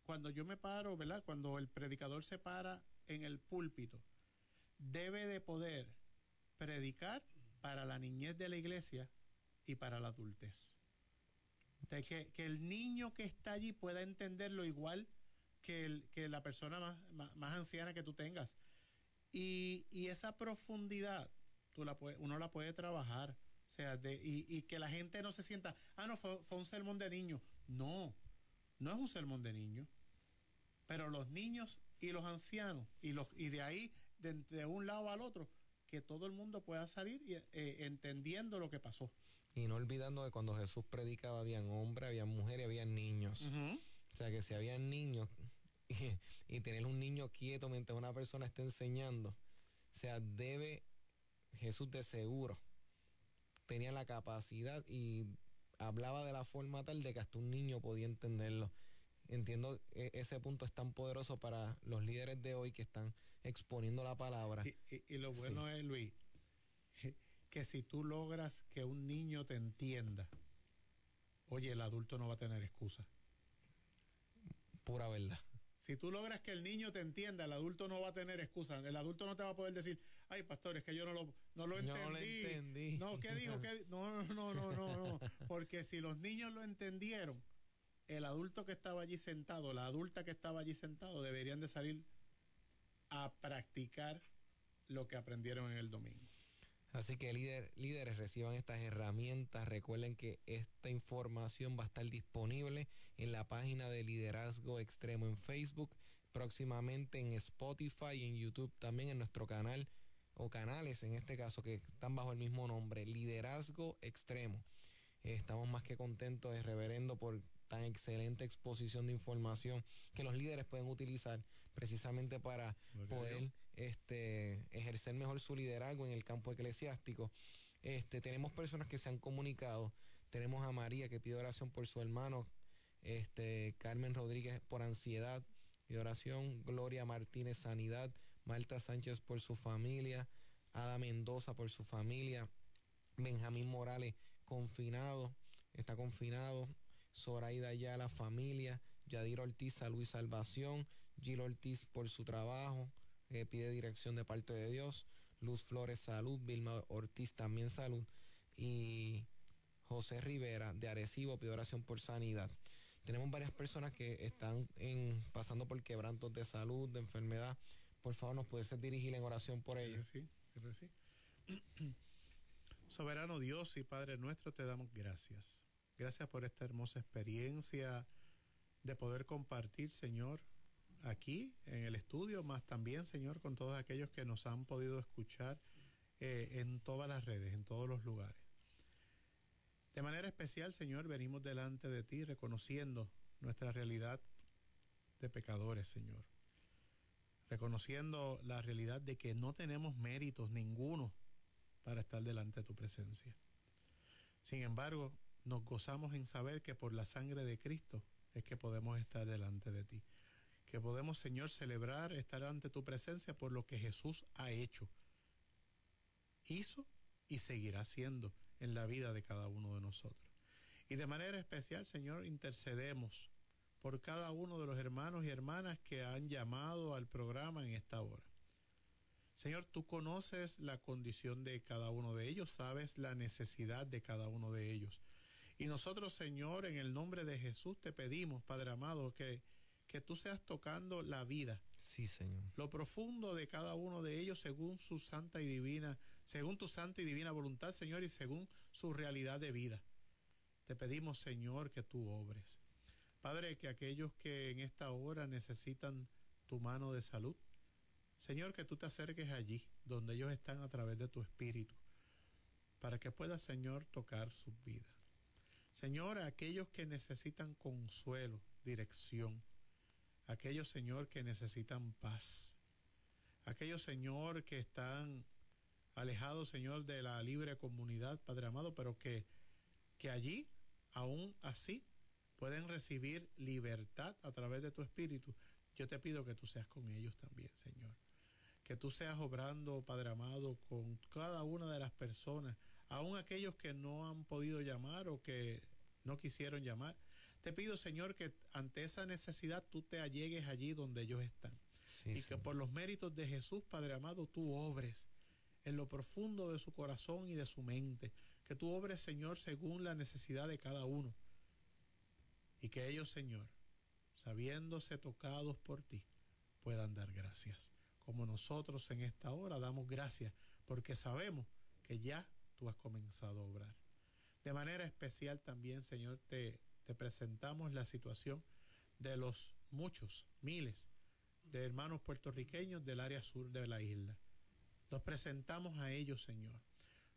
cuando yo me paro, ¿verdad? Cuando el predicador se para en el púlpito, debe de poder predicar para la niñez de la iglesia y para la adultez. Que, el niño que está allí pueda entenderlo igual que, el, que la persona más, más, anciana que tú tengas. Y, esa profundidad tú la uno la puede trabajar. O sea, de, y, que la gente no se sienta, ah, no, fue, fue un sermón de niño. No, no es un sermón de niño. Pero los niños y los ancianos, y, los, y de ahí de, un lado al otro, que todo el mundo pueda salir eh, entendiendo lo que pasó. Y no olvidando que cuando Jesús predicaba habían hombres, habían mujeres, habían niños. O sea que si habían niños y, tener un niño quieto mientras una persona está enseñando, o sea, debe Jesús de seguro tenía la capacidad y hablaba de la forma tal de que hasta un niño podía entenderlo. Entiendo que ese punto es tan poderoso para los líderes de hoy que están exponiendo la palabra. Y, lo bueno es, Luis, que si tú logras que un niño te entienda, oye, el adulto no va a tener excusa. Pura verdad. Si tú logras que el niño te entienda, el adulto no va a tener excusa. El adulto no te va a poder decir, ay, pastor, es que yo no lo, no lo entendí. No, lo entendí. no ¿qué dijo? No, no, no, no, no. Porque si los niños lo entendieron, el adulto que estaba allí sentado, la adulta que estaba allí sentado, deberían de salir a practicar lo que aprendieron en el domingo. Así que líder, líderes reciban estas herramientas. Recuerden que esta información va a estar disponible en la página de Liderazgo Extremo en Facebook, próximamente en Spotify y en YouTube, también en nuestro canal o canales en este caso que están bajo el mismo nombre, Liderazgo Extremo. Estamos más que contentos de reverendo por tan excelente exposición de información que los líderes pueden utilizar precisamente para poder este, ejercer mejor su liderazgo en el campo eclesiástico. Este, tenemos personas que se han comunicado. Tenemos a María que pide oración por su hermano, este, Carmen Rodríguez por ansiedad, pide oración, Gloria Martínez Sanidad, Marta Sánchez por su familia, Ada Mendoza por su familia, Benjamín Morales confinado, está confinado, Zoraida ya la familia, Yadir Ortiz, salud y salvación, Gil Ortiz por su trabajo, que pide dirección de parte de Dios, Luz Flores salud, Vilma Ortiz también salud y José Rivera de Arecibo pide oración por sanidad. Tenemos varias personas que están pasando por quebrantos de salud, de enfermedad. Por favor, nos puedes dirigir en oración por ellos. Soberano Dios y Padre nuestro, te damos gracias. Gracias por esta hermosa experiencia de poder compartir, Señor, aquí en el estudio, más también, Señor, con todos aquellos que nos han podido escuchar eh, en todas las redes, en todos los lugares. De manera especial, Señor, venimos delante de ti reconociendo nuestra realidad de pecadores, Señor. Reconociendo la realidad de que no tenemos méritos ninguno para estar delante de tu presencia. Sin embargo, nos gozamos en saber que por la sangre de Cristo es que podemos estar delante de ti. Que podemos, Señor, celebrar, estar ante tu presencia por lo que Jesús ha hecho, hizo y seguirá haciendo en la vida de cada uno de nosotros. Y de manera especial, Señor, intercedemos por cada uno de los hermanos y hermanas que han llamado al programa en esta hora. Señor, tú conoces la condición de cada uno de ellos, sabes la necesidad de cada uno de ellos. Y nosotros, Señor, en el nombre de Jesús te pedimos, Padre amado, que, que tú seas tocando la vida. Sí, Señor. Lo profundo de cada uno de ellos según su santa y divina, según tu santa y divina voluntad, Señor, y según su realidad de vida. Te pedimos, Señor, que tú obres. Padre, que aquellos que en esta hora necesitan tu mano de salud, Señor, que tú te acerques allí, donde ellos están a través de tu espíritu, para que puedas, Señor, tocar sus vidas. Señor, aquellos que necesitan consuelo, dirección, aquellos, Señor, que necesitan paz, aquellos, Señor, que están alejados, Señor, de la libre comunidad, Padre amado, pero que, que allí, aún así, pueden recibir libertad a través de tu espíritu. Yo te pido que tú seas con ellos también, Señor que tú seas obrando, Padre amado, con cada una de las personas, aun aquellos que no han podido llamar o que no quisieron llamar. Te pido, Señor, que ante esa necesidad tú te allegues allí donde ellos están. y que por los méritos de Jesús, Padre amado, tú obres en lo profundo de su corazón y de su mente. Que tú obres, Señor, según la necesidad de cada uno. Y que ellos, Señor, sabiéndose tocados por ti, puedan dar gracias como nosotros en esta hora damos gracias porque sabemos que ya tú has comenzado a obrar. De manera especial también, Señor, te, te presentamos la situación de los muchos, miles de hermanos puertorriqueños del área sur de la isla. Los presentamos a ellos, Señor.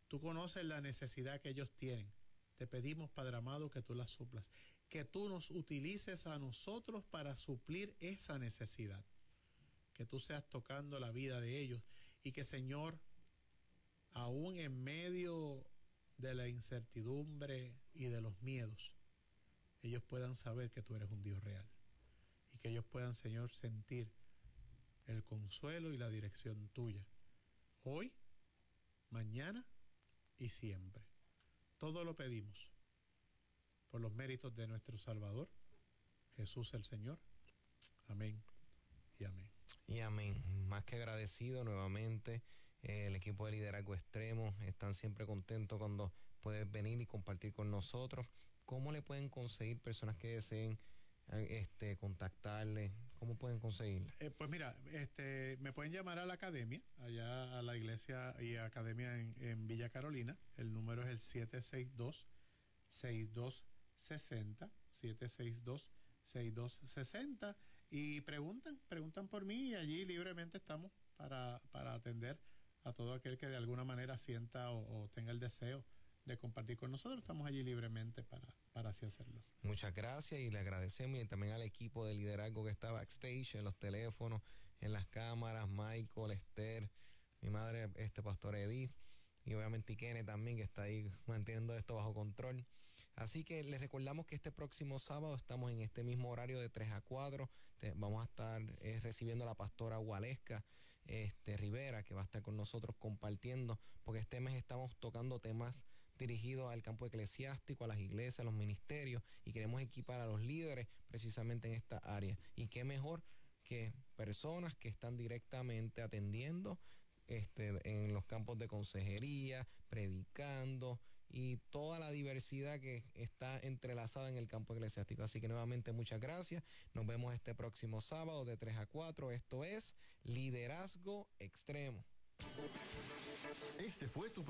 Tú conoces la necesidad que ellos tienen. Te pedimos, Padre amado, que tú la suplas, que tú nos utilices a nosotros para suplir esa necesidad que tú seas tocando la vida de ellos y que Señor, aún en medio de la incertidumbre y de los miedos, ellos puedan saber que tú eres un Dios real y que ellos puedan, Señor, sentir el consuelo y la dirección tuya, hoy, mañana y siempre. Todo lo pedimos por los méritos de nuestro Salvador, Jesús el Señor. Amén y amén. Y amén. Más que agradecido nuevamente. Eh, el equipo de liderazgo extremo están siempre contentos cuando puedes venir y compartir con nosotros. ¿Cómo le pueden conseguir personas que deseen eh, este, contactarle? ¿Cómo pueden conseguirle? Eh, pues mira, este, me pueden llamar a la academia, allá a la iglesia y academia en, en Villa Carolina. El número es el 762 6260 762 6260 y preguntan, preguntan por mí y allí libremente estamos para, atender a todo aquel que de alguna manera sienta o, tenga el deseo de compartir con nosotros. Estamos allí libremente para, para así hacerlo. Muchas gracias y le agradecemos y también al equipo de liderazgo que está backstage, en los teléfonos, en las cámaras, Michael, Esther, mi madre, este pastor Edith y obviamente Ikene también que está ahí manteniendo esto bajo control. Así que les recordamos que este próximo sábado estamos en este mismo horario de 3 a 4. vamos a estar eh, recibiendo a la pastora Gualesca este, Rivera, que va a estar con nosotros compartiendo, porque este mes estamos tocando temas dirigidos al campo eclesiástico, a las iglesias, a los ministerios, y queremos equipar a los líderes precisamente en esta área. Y qué mejor que personas que están directamente atendiendo este, en los campos de consejería, predicando, y toda la diversidad que está entrelazada en el campo eclesiástico. Así que nuevamente muchas gracias. Nos vemos este próximo sábado de 3 a 4. Esto es Liderazgo Extremo. Este fue tu